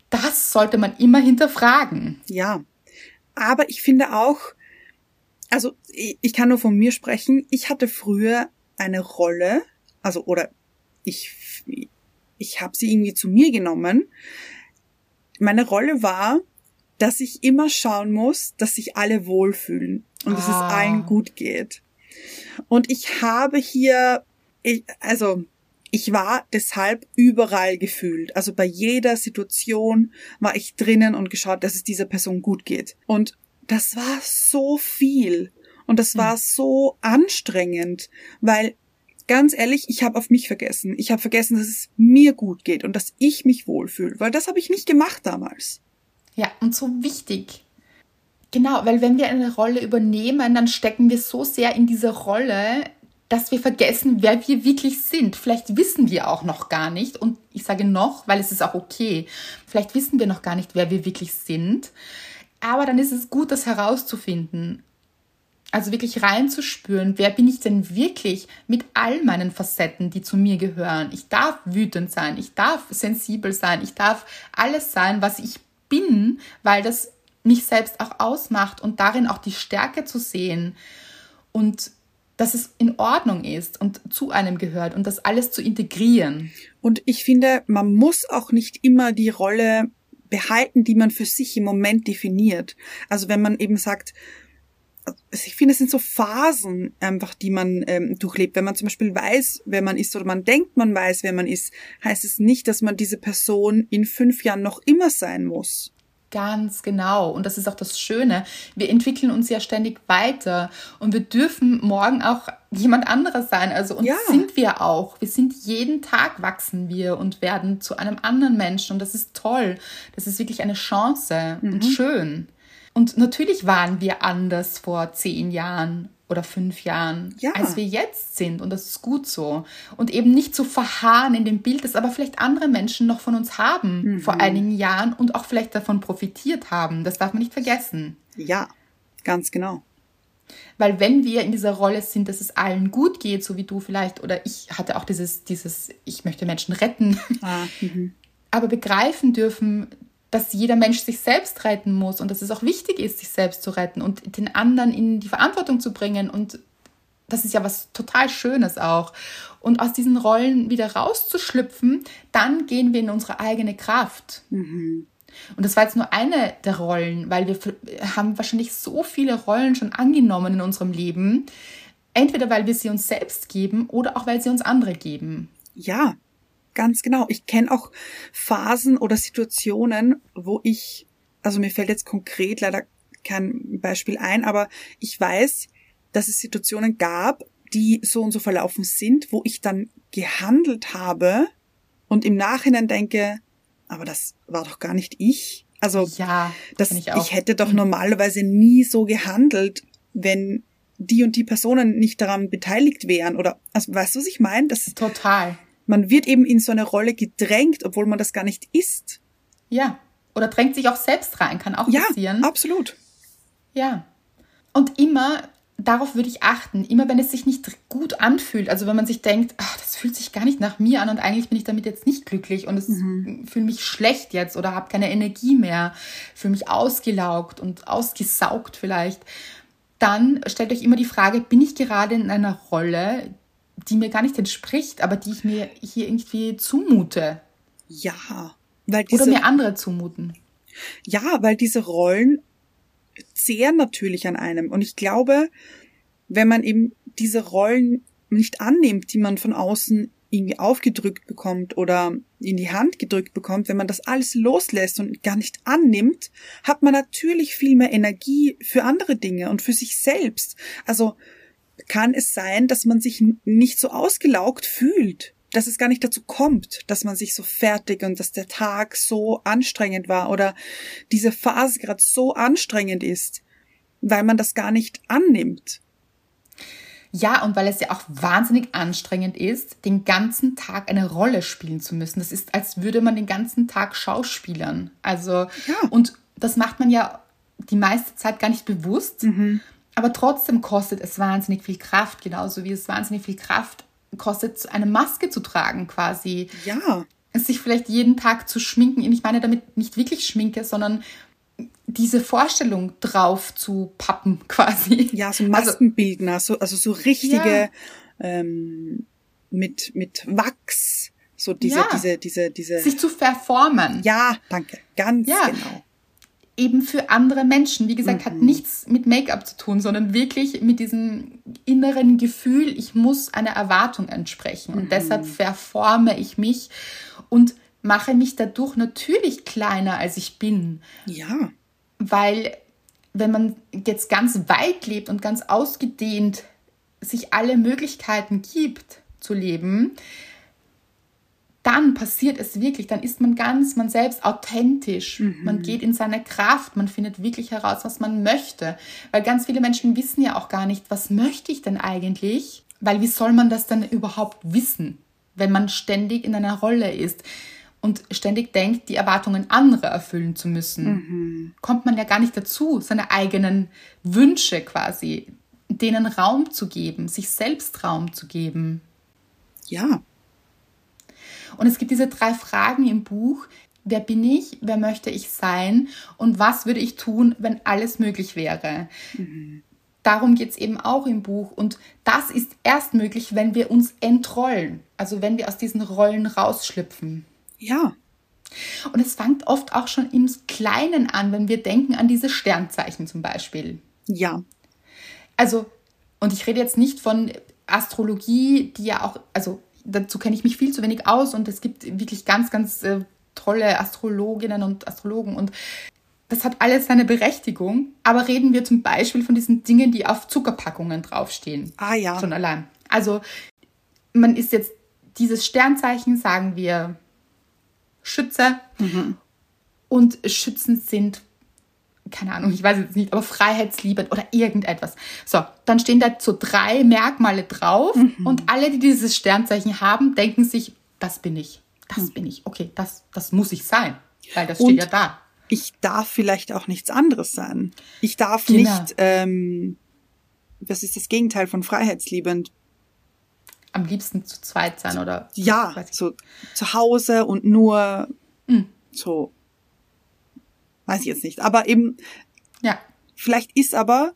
Das sollte man immer hinterfragen. Ja, aber ich finde auch, also ich kann nur von mir sprechen, ich hatte früher eine Rolle, also oder ich ich habe sie irgendwie zu mir genommen. Meine Rolle war, dass ich immer schauen muss, dass sich alle wohlfühlen und ah. dass es ah. allen gut geht. Und ich habe hier, ich, also ich war deshalb überall gefühlt. Also bei jeder Situation war ich drinnen und geschaut, dass es dieser Person gut geht. Und das war so viel. Und das war hm. so anstrengend, weil ganz ehrlich, ich habe auf mich vergessen. Ich habe vergessen, dass es mir gut geht und dass ich mich wohlfühle, weil das habe ich nicht gemacht damals. Ja, und so wichtig. Genau, weil wenn wir eine Rolle übernehmen, dann stecken wir so sehr in diese Rolle, dass wir vergessen, wer wir wirklich sind. Vielleicht wissen wir auch noch gar nicht, und ich sage noch, weil es ist auch okay, vielleicht wissen wir noch gar nicht, wer wir wirklich sind. Aber dann ist es gut, das herauszufinden. Also wirklich reinzuspüren, wer bin ich denn wirklich mit all meinen Facetten, die zu mir gehören. Ich darf wütend sein, ich darf sensibel sein, ich darf alles sein, was ich bin, weil das mich selbst auch ausmacht und darin auch die Stärke zu sehen und dass es in Ordnung ist und zu einem gehört und das alles zu integrieren. Und ich finde, man muss auch nicht immer die Rolle behalten, die man für sich im Moment definiert. Also wenn man eben sagt, ich finde, es sind so Phasen einfach, die man ähm, durchlebt. Wenn man zum Beispiel weiß, wer man ist oder man denkt, man weiß, wer man ist, heißt es nicht, dass man diese Person in fünf Jahren noch immer sein muss. Ganz genau. Und das ist auch das Schöne. Wir entwickeln uns ja ständig weiter und wir dürfen morgen auch jemand anderes sein. Also und ja. sind wir auch. Wir sind jeden Tag wachsen wir und werden zu einem anderen Menschen. Und das ist toll. Das ist wirklich eine Chance mhm. und schön. Und natürlich waren wir anders vor zehn Jahren oder fünf Jahren, ja. als wir jetzt sind. Und das ist gut so. Und eben nicht zu so verharren in dem Bild, das aber vielleicht andere Menschen noch von uns haben mhm. vor einigen Jahren und auch vielleicht davon profitiert haben. Das darf man nicht vergessen. Ja, ganz genau. Weil wenn wir in dieser Rolle sind, dass es allen gut geht, so wie du vielleicht, oder ich hatte auch dieses, dieses, ich möchte Menschen retten, ah, mhm. aber begreifen dürfen, dass jeder Mensch sich selbst retten muss und dass es auch wichtig ist, sich selbst zu retten und den anderen in die Verantwortung zu bringen. Und das ist ja was total Schönes auch. Und aus diesen Rollen wieder rauszuschlüpfen, dann gehen wir in unsere eigene Kraft. Mhm. Und das war jetzt nur eine der Rollen, weil wir haben wahrscheinlich so viele Rollen schon angenommen in unserem Leben. Entweder weil wir sie uns selbst geben oder auch weil sie uns andere geben. Ja, Ganz genau. Ich kenne auch Phasen oder Situationen, wo ich, also mir fällt jetzt konkret leider kein Beispiel ein, aber ich weiß, dass es Situationen gab, die so und so verlaufen sind, wo ich dann gehandelt habe und im Nachhinein denke, aber das war doch gar nicht ich. Also ja, das, ich, ich hätte doch mhm. normalerweise nie so gehandelt, wenn die und die Personen nicht daran beteiligt wären oder also weißt du, was ich meine? Das total man wird eben in so eine Rolle gedrängt, obwohl man das gar nicht ist. Ja. Oder drängt sich auch selbst rein, kann auch ja, passieren. Ja, absolut. Ja. Und immer, darauf würde ich achten, immer wenn es sich nicht gut anfühlt, also wenn man sich denkt, ach, das fühlt sich gar nicht nach mir an und eigentlich bin ich damit jetzt nicht glücklich und es mhm. fühle mich schlecht jetzt oder habe keine Energie mehr, fühle mich ausgelaugt und ausgesaugt vielleicht, dann stellt euch immer die Frage, bin ich gerade in einer Rolle, die mir gar nicht entspricht, aber die ich mir hier irgendwie zumute. Ja, weil diese, Oder mir andere zumuten. ja, weil diese Rollen zehren natürlich an einem. Und ich glaube, wenn man eben diese Rollen nicht annimmt, die man von außen irgendwie aufgedrückt bekommt oder in die Hand gedrückt bekommt, wenn man das alles loslässt und gar nicht annimmt, hat man natürlich viel mehr Energie für andere Dinge und für sich selbst. Also kann es sein, dass man sich nicht so ausgelaugt fühlt, dass es gar nicht dazu kommt, dass man sich so fertig und dass der Tag so anstrengend war oder diese Phase gerade so anstrengend ist, weil man das gar nicht annimmt. Ja, und weil es ja auch wahnsinnig anstrengend ist, den ganzen Tag eine Rolle spielen zu müssen. Das ist, als würde man den ganzen Tag schauspielern. Also, Ja. und das macht man ja die meiste Zeit gar nicht bewusst. Aber trotzdem kostet es wahnsinnig viel Kraft, genauso wie es wahnsinnig viel Kraft kostet, eine Maske zu tragen, quasi. Ja, sich vielleicht jeden Tag zu schminken. Ich meine damit nicht wirklich Schminke, sondern diese Vorstellung drauf zu pappen, quasi. ja, so Also, Maskenbildner, so, also so richtige Ja. ähm, mit mit Wachs, so diese Ja. diese diese diese. sich zu verformen. ja, danke, ganz Ja. genau. Eben für andere Menschen. Wie gesagt, hat nichts mit Make-up zu tun, sondern wirklich mit diesem inneren Gefühl, ich muss einer Erwartung entsprechen. Und deshalb verforme ich mich und mache mich dadurch natürlich kleiner, als ich bin. Ja, Weil wenn man jetzt ganz weit lebt und ganz ausgedehnt sich alle Möglichkeiten gibt zu leben, dann passiert es wirklich, dann ist man ganz man selbst authentisch. Man geht in seine Kraft, man findet wirklich heraus, was man möchte. Weil ganz viele Menschen wissen ja auch gar nicht, was möchte ich denn eigentlich? Weil wie soll man das dann überhaupt wissen, wenn man ständig in einer Rolle ist und ständig denkt, die Erwartungen anderer erfüllen zu müssen? Kommt man ja gar nicht dazu, seine eigenen Wünsche quasi, denen Raum zu geben, sich selbst Raum zu geben. ja, Und es gibt diese drei Fragen im Buch. Wer bin ich? Wer möchte ich sein? Und was würde ich tun, wenn alles möglich wäre? Darum geht es eben auch im Buch. Und das ist erst möglich, wenn wir uns entrollen. Also wenn wir aus diesen Rollen rausschlüpfen. ja, Und es fängt oft auch schon im Kleinen an, wenn wir denken an diese Sternzeichen zum Beispiel. ja, Also, und ich rede jetzt nicht von Astrologie, die ja auch, also dazu kenne ich mich viel zu wenig aus und es gibt wirklich ganz, ganz äh, tolle Astrologinnen und Astrologen und das hat alles seine Berechtigung. Aber reden wir zum Beispiel von diesen Dingen, die auf Zuckerpackungen draufstehen. ah ja, Schon allein. Also, man ist jetzt dieses Sternzeichen, sagen wir Schütze. Und Schützen sind, keine Ahnung, ich weiß jetzt nicht, aber freiheitsliebend oder irgendetwas. So, dann stehen da so drei Merkmale drauf und alle, die dieses Sternzeichen haben, denken sich, das bin ich. Das bin ich. Okay, das, das muss ich sein. Weil das steht Und- ja da. ich darf vielleicht auch nichts anderes sein. Ich darf Genau. nicht, ähm, was ist das Gegenteil von freiheitsliebend? Am liebsten zu zweit sein oder. Ja, so zu Hause und nur Mhm. so, weiß ich jetzt nicht. Aber eben, Ja. vielleicht ist aber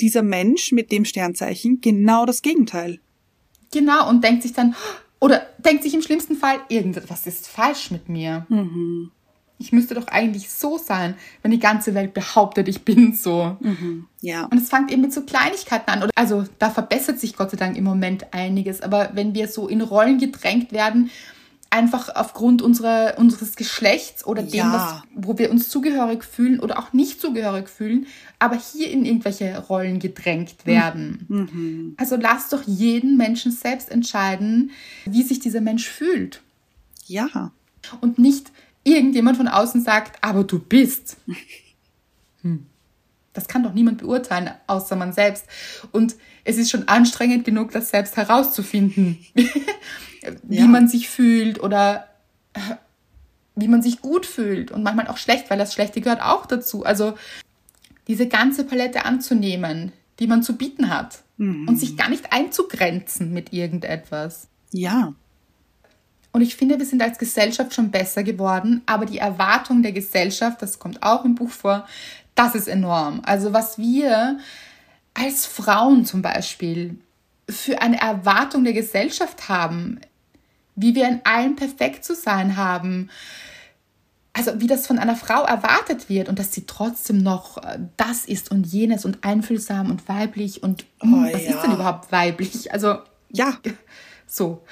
dieser Mensch mit dem Sternzeichen genau das Gegenteil. Genau, und denkt sich dann, oder denkt sich im schlimmsten Fall, irgendetwas ist falsch mit mir. Ich müsste doch eigentlich so sein, wenn die ganze Welt behauptet, ich bin so. Ja, Und es fängt eben mit so Kleinigkeiten an. Also da verbessert sich Gott sei Dank im Moment einiges. Aber wenn wir so in Rollen gedrängt werden, einfach aufgrund unserer, unseres Geschlechts oder dem, Ja. was, wo wir uns zugehörig fühlen oder auch nicht zugehörig fühlen, aber hier in irgendwelche Rollen gedrängt werden. Also lass doch jeden Menschen selbst entscheiden, wie sich dieser Mensch fühlt. ja, Und nicht irgendjemand von außen sagt, aber du bist. Hm. Das kann doch niemand beurteilen, außer man selbst. Und es ist schon anstrengend genug, das selbst herauszufinden, wie Ja. man sich fühlt oder äh, wie man sich gut fühlt und manchmal auch schlecht, weil das Schlechte gehört auch dazu. Also diese ganze Palette anzunehmen, die man zu bieten hat und sich gar nicht einzugrenzen mit irgendetwas. ja, Und ich finde, wir sind als Gesellschaft schon besser geworden, aber die Erwartung der Gesellschaft, das kommt auch im Buch vor, das ist enorm. Also was wir als Frauen zum Beispiel für eine Erwartung der Gesellschaft haben, wie wir in allem perfekt zu sein haben, also wie das von einer Frau erwartet wird und dass sie trotzdem noch äh, das ist und jenes und einfühlsam und weiblich und hm, oh, was ja. ist denn überhaupt weiblich? Also ja, so.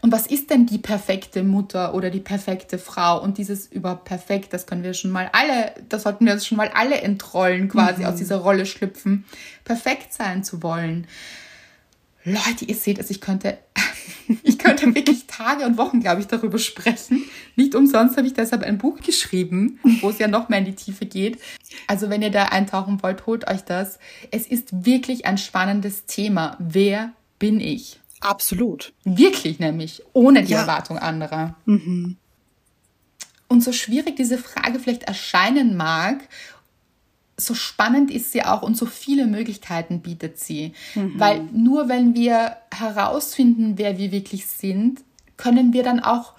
Und was ist denn die perfekte Mutter oder die perfekte Frau? Und dieses überhaupt perfekt, das können wir schon mal alle, das sollten wir schon mal alle entrollen, quasi mhm. aus dieser Rolle schlüpfen, perfekt sein zu wollen. Leute, ihr seht es, ich könnte, ich könnte wirklich Tage und Wochen, glaube ich, darüber sprechen. Nicht umsonst habe ich deshalb ein Buch geschrieben, wo es ja noch mehr in die Tiefe geht. Also wenn ihr da eintauchen wollt, holt euch das. Es ist wirklich ein spannendes Thema. Wer bin ich? Absolut. Wirklich nämlich, ohne die ja. Erwartung anderer. Mhm. Und so schwierig diese Frage vielleicht erscheinen mag, so spannend ist sie auch und so viele Möglichkeiten bietet sie. Mhm. Weil nur wenn wir herausfinden, wer wir wirklich sind, können wir dann auch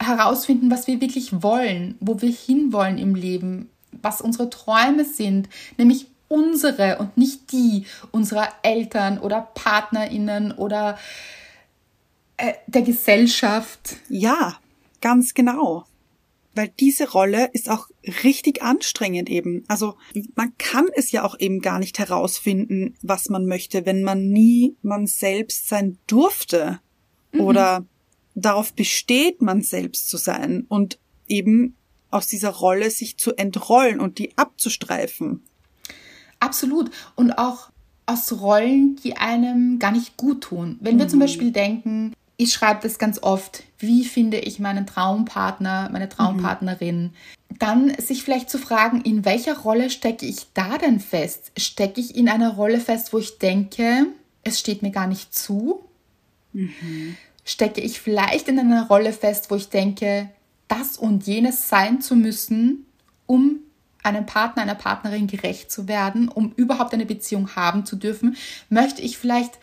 herausfinden, was wir wirklich wollen, wo wir hinwollen im Leben, was unsere Träume sind, nämlich unsere und nicht die unserer Eltern oder Partnerinnen oder äh, der Gesellschaft. Ja, ganz genau weil diese Rolle ist auch richtig anstrengend eben. Also man kann es ja auch eben gar nicht herausfinden, was man möchte, wenn man nie man selbst sein durfte mhm. oder darauf besteht, man selbst zu sein und eben aus dieser Rolle sich zu entrollen und die abzustreifen. Absolut. Und auch aus Rollen, die einem gar nicht gut tun. Wenn wir mhm. zum Beispiel denken, ich schreibe das ganz oft, wie finde ich meinen Traumpartner, meine Traumpartnerin. Mhm. Dann sich vielleicht zu fragen, in welcher Rolle stecke ich da denn fest? Stecke ich in einer Rolle fest, wo ich denke, es steht mir gar nicht zu? Mhm. Stecke ich vielleicht in einer Rolle fest, wo ich denke, das und jenes sein zu müssen, um einem Partner, einer Partnerin gerecht zu werden, um überhaupt eine Beziehung haben zu dürfen? Möchte ich vielleicht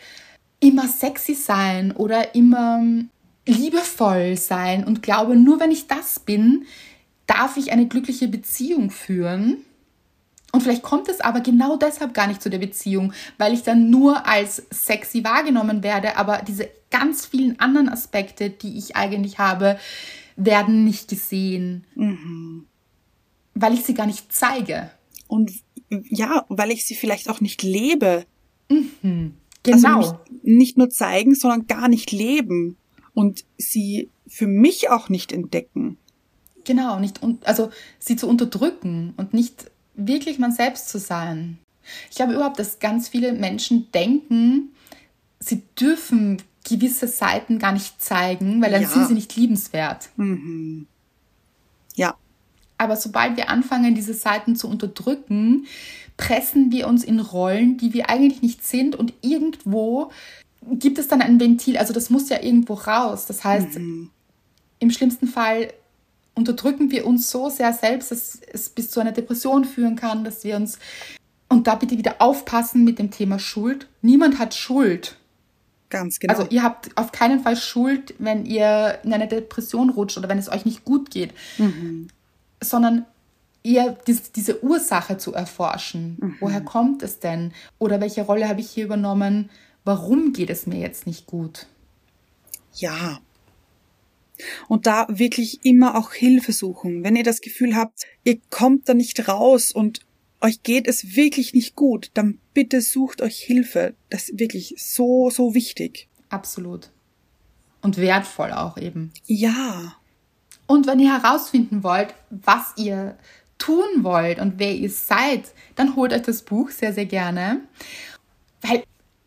immer sexy sein oder immer liebevoll sein und glaube, nur wenn ich das bin, darf ich eine glückliche Beziehung führen. Und vielleicht kommt es aber genau deshalb gar nicht zu der Beziehung, weil ich dann nur als sexy wahrgenommen werde, aber diese ganz vielen anderen Aspekte, die ich eigentlich habe, werden nicht gesehen, mhm. weil ich sie gar nicht zeige. Und ja, weil ich sie vielleicht auch nicht lebe. Mhm. Genau. Also nicht, nicht nur zeigen, sondern gar nicht leben und sie für mich auch nicht entdecken. Genau, nicht also sie zu unterdrücken und nicht wirklich man selbst zu sein. Ich glaube überhaupt, dass ganz viele Menschen denken, sie dürfen gewisse Seiten gar nicht zeigen, weil dann ja. sind sie nicht liebenswert. Mhm. Ja. Aber sobald wir anfangen, diese Seiten zu unterdrücken, pressen wir uns in Rollen, die wir eigentlich nicht sind und irgendwo gibt es dann ein Ventil, also das muss ja irgendwo raus. Das heißt, mhm. im schlimmsten Fall unterdrücken wir uns so sehr selbst, dass es bis zu einer Depression führen kann, dass wir uns und da bitte wieder aufpassen mit dem Thema Schuld. Niemand hat Schuld. Ganz genau. Also ihr habt auf keinen Fall Schuld, wenn ihr in eine Depression rutscht oder wenn es euch nicht gut geht, mhm. sondern eher diese Ursache zu erforschen. Mhm. Woher kommt es denn? Oder welche Rolle habe ich hier übernommen? warum geht es mir jetzt nicht gut? Ja. Und da wirklich immer auch Hilfe suchen. Wenn ihr das Gefühl habt, ihr kommt da nicht raus und euch geht es wirklich nicht gut, dann bitte sucht euch Hilfe. Das ist wirklich so, so wichtig. Absolut. Und wertvoll auch eben. Ja. Und wenn ihr herausfinden wollt, was ihr tun wollt und wer ihr seid, dann holt euch das Buch sehr, sehr gerne. Weil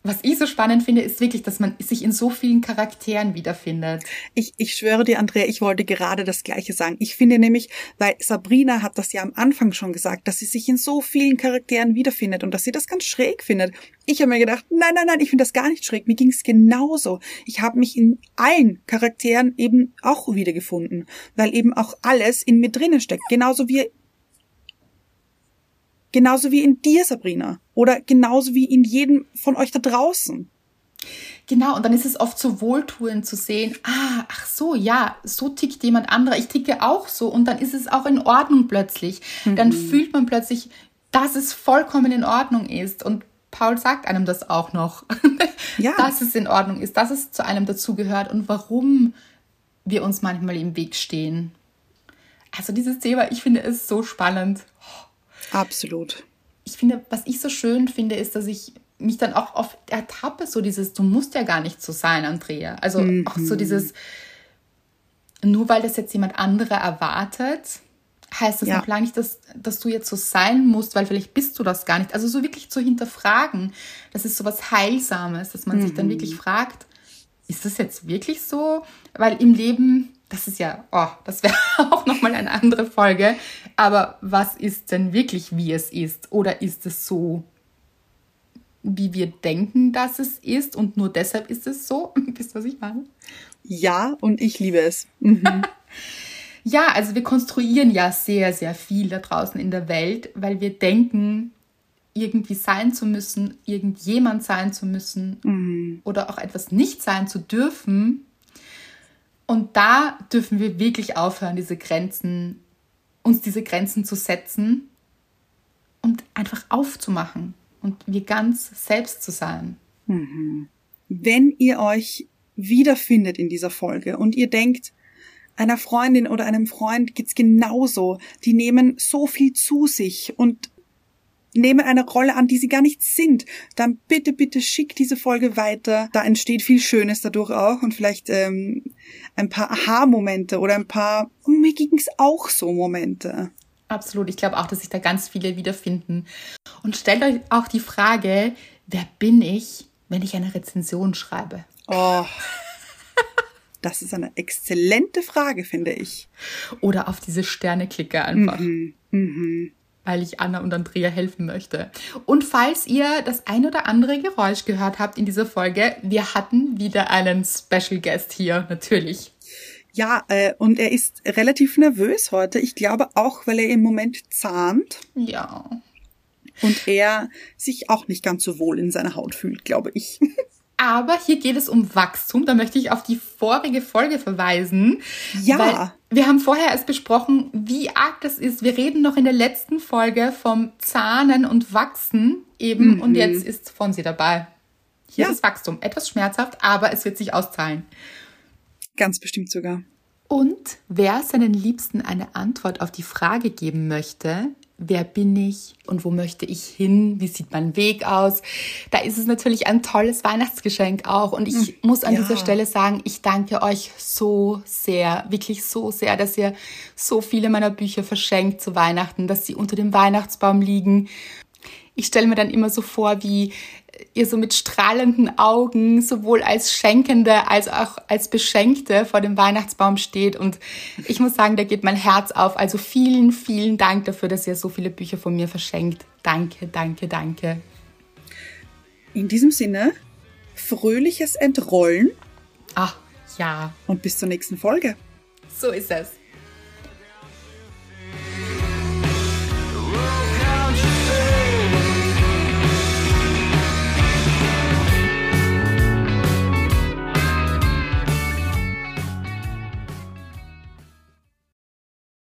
was ich so spannend finde, ist wirklich, dass man sich in so vielen Charakteren wiederfindet. Ich, ich schwöre dir, Andrea, ich wollte gerade das Gleiche sagen. Ich finde nämlich, weil Sabrina hat das ja am Anfang schon gesagt, dass sie sich in so vielen Charakteren wiederfindet und dass sie das ganz schräg findet. Ich habe mir gedacht, nein, nein, nein, ich finde das gar nicht schräg. Mir ging es genauso. Ich habe mich in allen Charakteren eben auch wiedergefunden, weil eben auch alles in mir drinnen steckt. Genauso wie Genauso wie in dir, Sabrina. Oder genauso wie in jedem von euch da draußen. Genau, und dann ist es oft so wohltuend zu sehen, ah, ach so, ja, so tickt jemand anderer, ich ticke auch so und dann ist es auch in Ordnung plötzlich. Mhm. Dann fühlt man plötzlich, dass es vollkommen in Ordnung ist und Paul sagt einem das auch noch, ja. dass es in Ordnung ist, dass es zu einem dazugehört und warum wir uns manchmal im Weg stehen. Also dieses Thema, ich finde es so spannend. Absolut. Ich finde, was ich so schön finde, ist, dass ich mich dann auch oft ertappe, so dieses, du musst ja gar nicht so sein, Andrea. Also mhm. auch so dieses, nur weil das jetzt jemand anderer erwartet, heißt das ja. noch lange nicht, dass, dass du jetzt so sein musst, weil vielleicht bist du das gar nicht. Also so wirklich zu hinterfragen, das ist so was Heilsames, dass man mhm. sich dann wirklich mhm. fragt, ist das jetzt wirklich so? Weil im Leben, das ist ja, oh, das wäre auch nochmal eine andere Folge, aber was ist denn wirklich, wie es ist? Oder ist es so, wie wir denken, dass es ist und nur deshalb ist es so? Wisst ihr, was ich meine? Ja, und ich liebe es. Mhm. ja, also wir konstruieren ja sehr, sehr viel da draußen in der Welt, weil wir denken, irgendwie sein zu müssen, irgendjemand sein zu müssen mhm. oder auch etwas nicht sein zu dürfen. Und da dürfen wir wirklich aufhören, diese Grenzen, uns diese Grenzen zu setzen und einfach aufzumachen und wir ganz selbst zu sein. Mhm. Wenn ihr euch wiederfindet in dieser Folge und ihr denkt, einer Freundin oder einem Freund geht's genauso, die nehmen so viel zu sich und nehmen eine Rolle an, die sie gar nicht sind, dann bitte, bitte schick diese Folge weiter. Da entsteht viel Schönes dadurch auch und vielleicht ähm, ein paar Aha-Momente oder ein paar, oh, mir ging's auch so Momente. Absolut, ich glaube auch, dass sich da ganz viele wiederfinden. Und stellt euch auch die Frage, wer bin ich, wenn ich eine Rezension schreibe? Oh. Das ist eine exzellente Frage, finde ich. Oder auf diese Sterne klicke einfach. Mhm. Mhm. Weil ich Anna und Andrea helfen möchte. Und falls ihr das ein oder andere Geräusch gehört habt in dieser Folge, wir hatten wieder einen Special Guest hier, natürlich. Ja, äh, und er ist relativ nervös heute. Ich glaube auch, weil er im Moment zahnt. Ja. Und er sich auch nicht ganz so wohl in seiner Haut fühlt, glaube ich. Aber hier geht es um Wachstum. Da möchte ich auf die vorige Folge verweisen. Ja. wir haben vorher erst besprochen, wie arg das ist. Wir reden noch in der letzten Folge vom Zahnen und Wachsen eben. Mhm. Und jetzt ist Fonsi dabei. Hier ja. ist Wachstum. Etwas schmerzhaft, aber es wird sich auszahlen. Ganz bestimmt sogar. Und wer seinen Liebsten eine Antwort auf die Frage geben möchte, wer bin ich und wo möchte ich hin, wie sieht mein Weg aus. Da ist es natürlich ein tolles Weihnachtsgeschenk auch. Und ich hm, muss an ja. dieser Stelle sagen, ich danke euch so sehr, wirklich so sehr, dass ihr so viele meiner Bücher verschenkt zu Weihnachten, dass sie unter dem Weihnachtsbaum liegen. Ich stelle mir dann immer so vor, wie ihr so mit strahlenden Augen sowohl als Schenkende als auch als Beschenkte vor dem Weihnachtsbaum steht. Und ich muss sagen, da geht mein Herz auf. Also vielen, vielen Dank dafür, dass ihr so viele Bücher von mir verschenkt. Danke, danke, danke. In diesem Sinne, fröhliches Entrollen. Ach, ja. Und bis zur nächsten Folge. So ist es.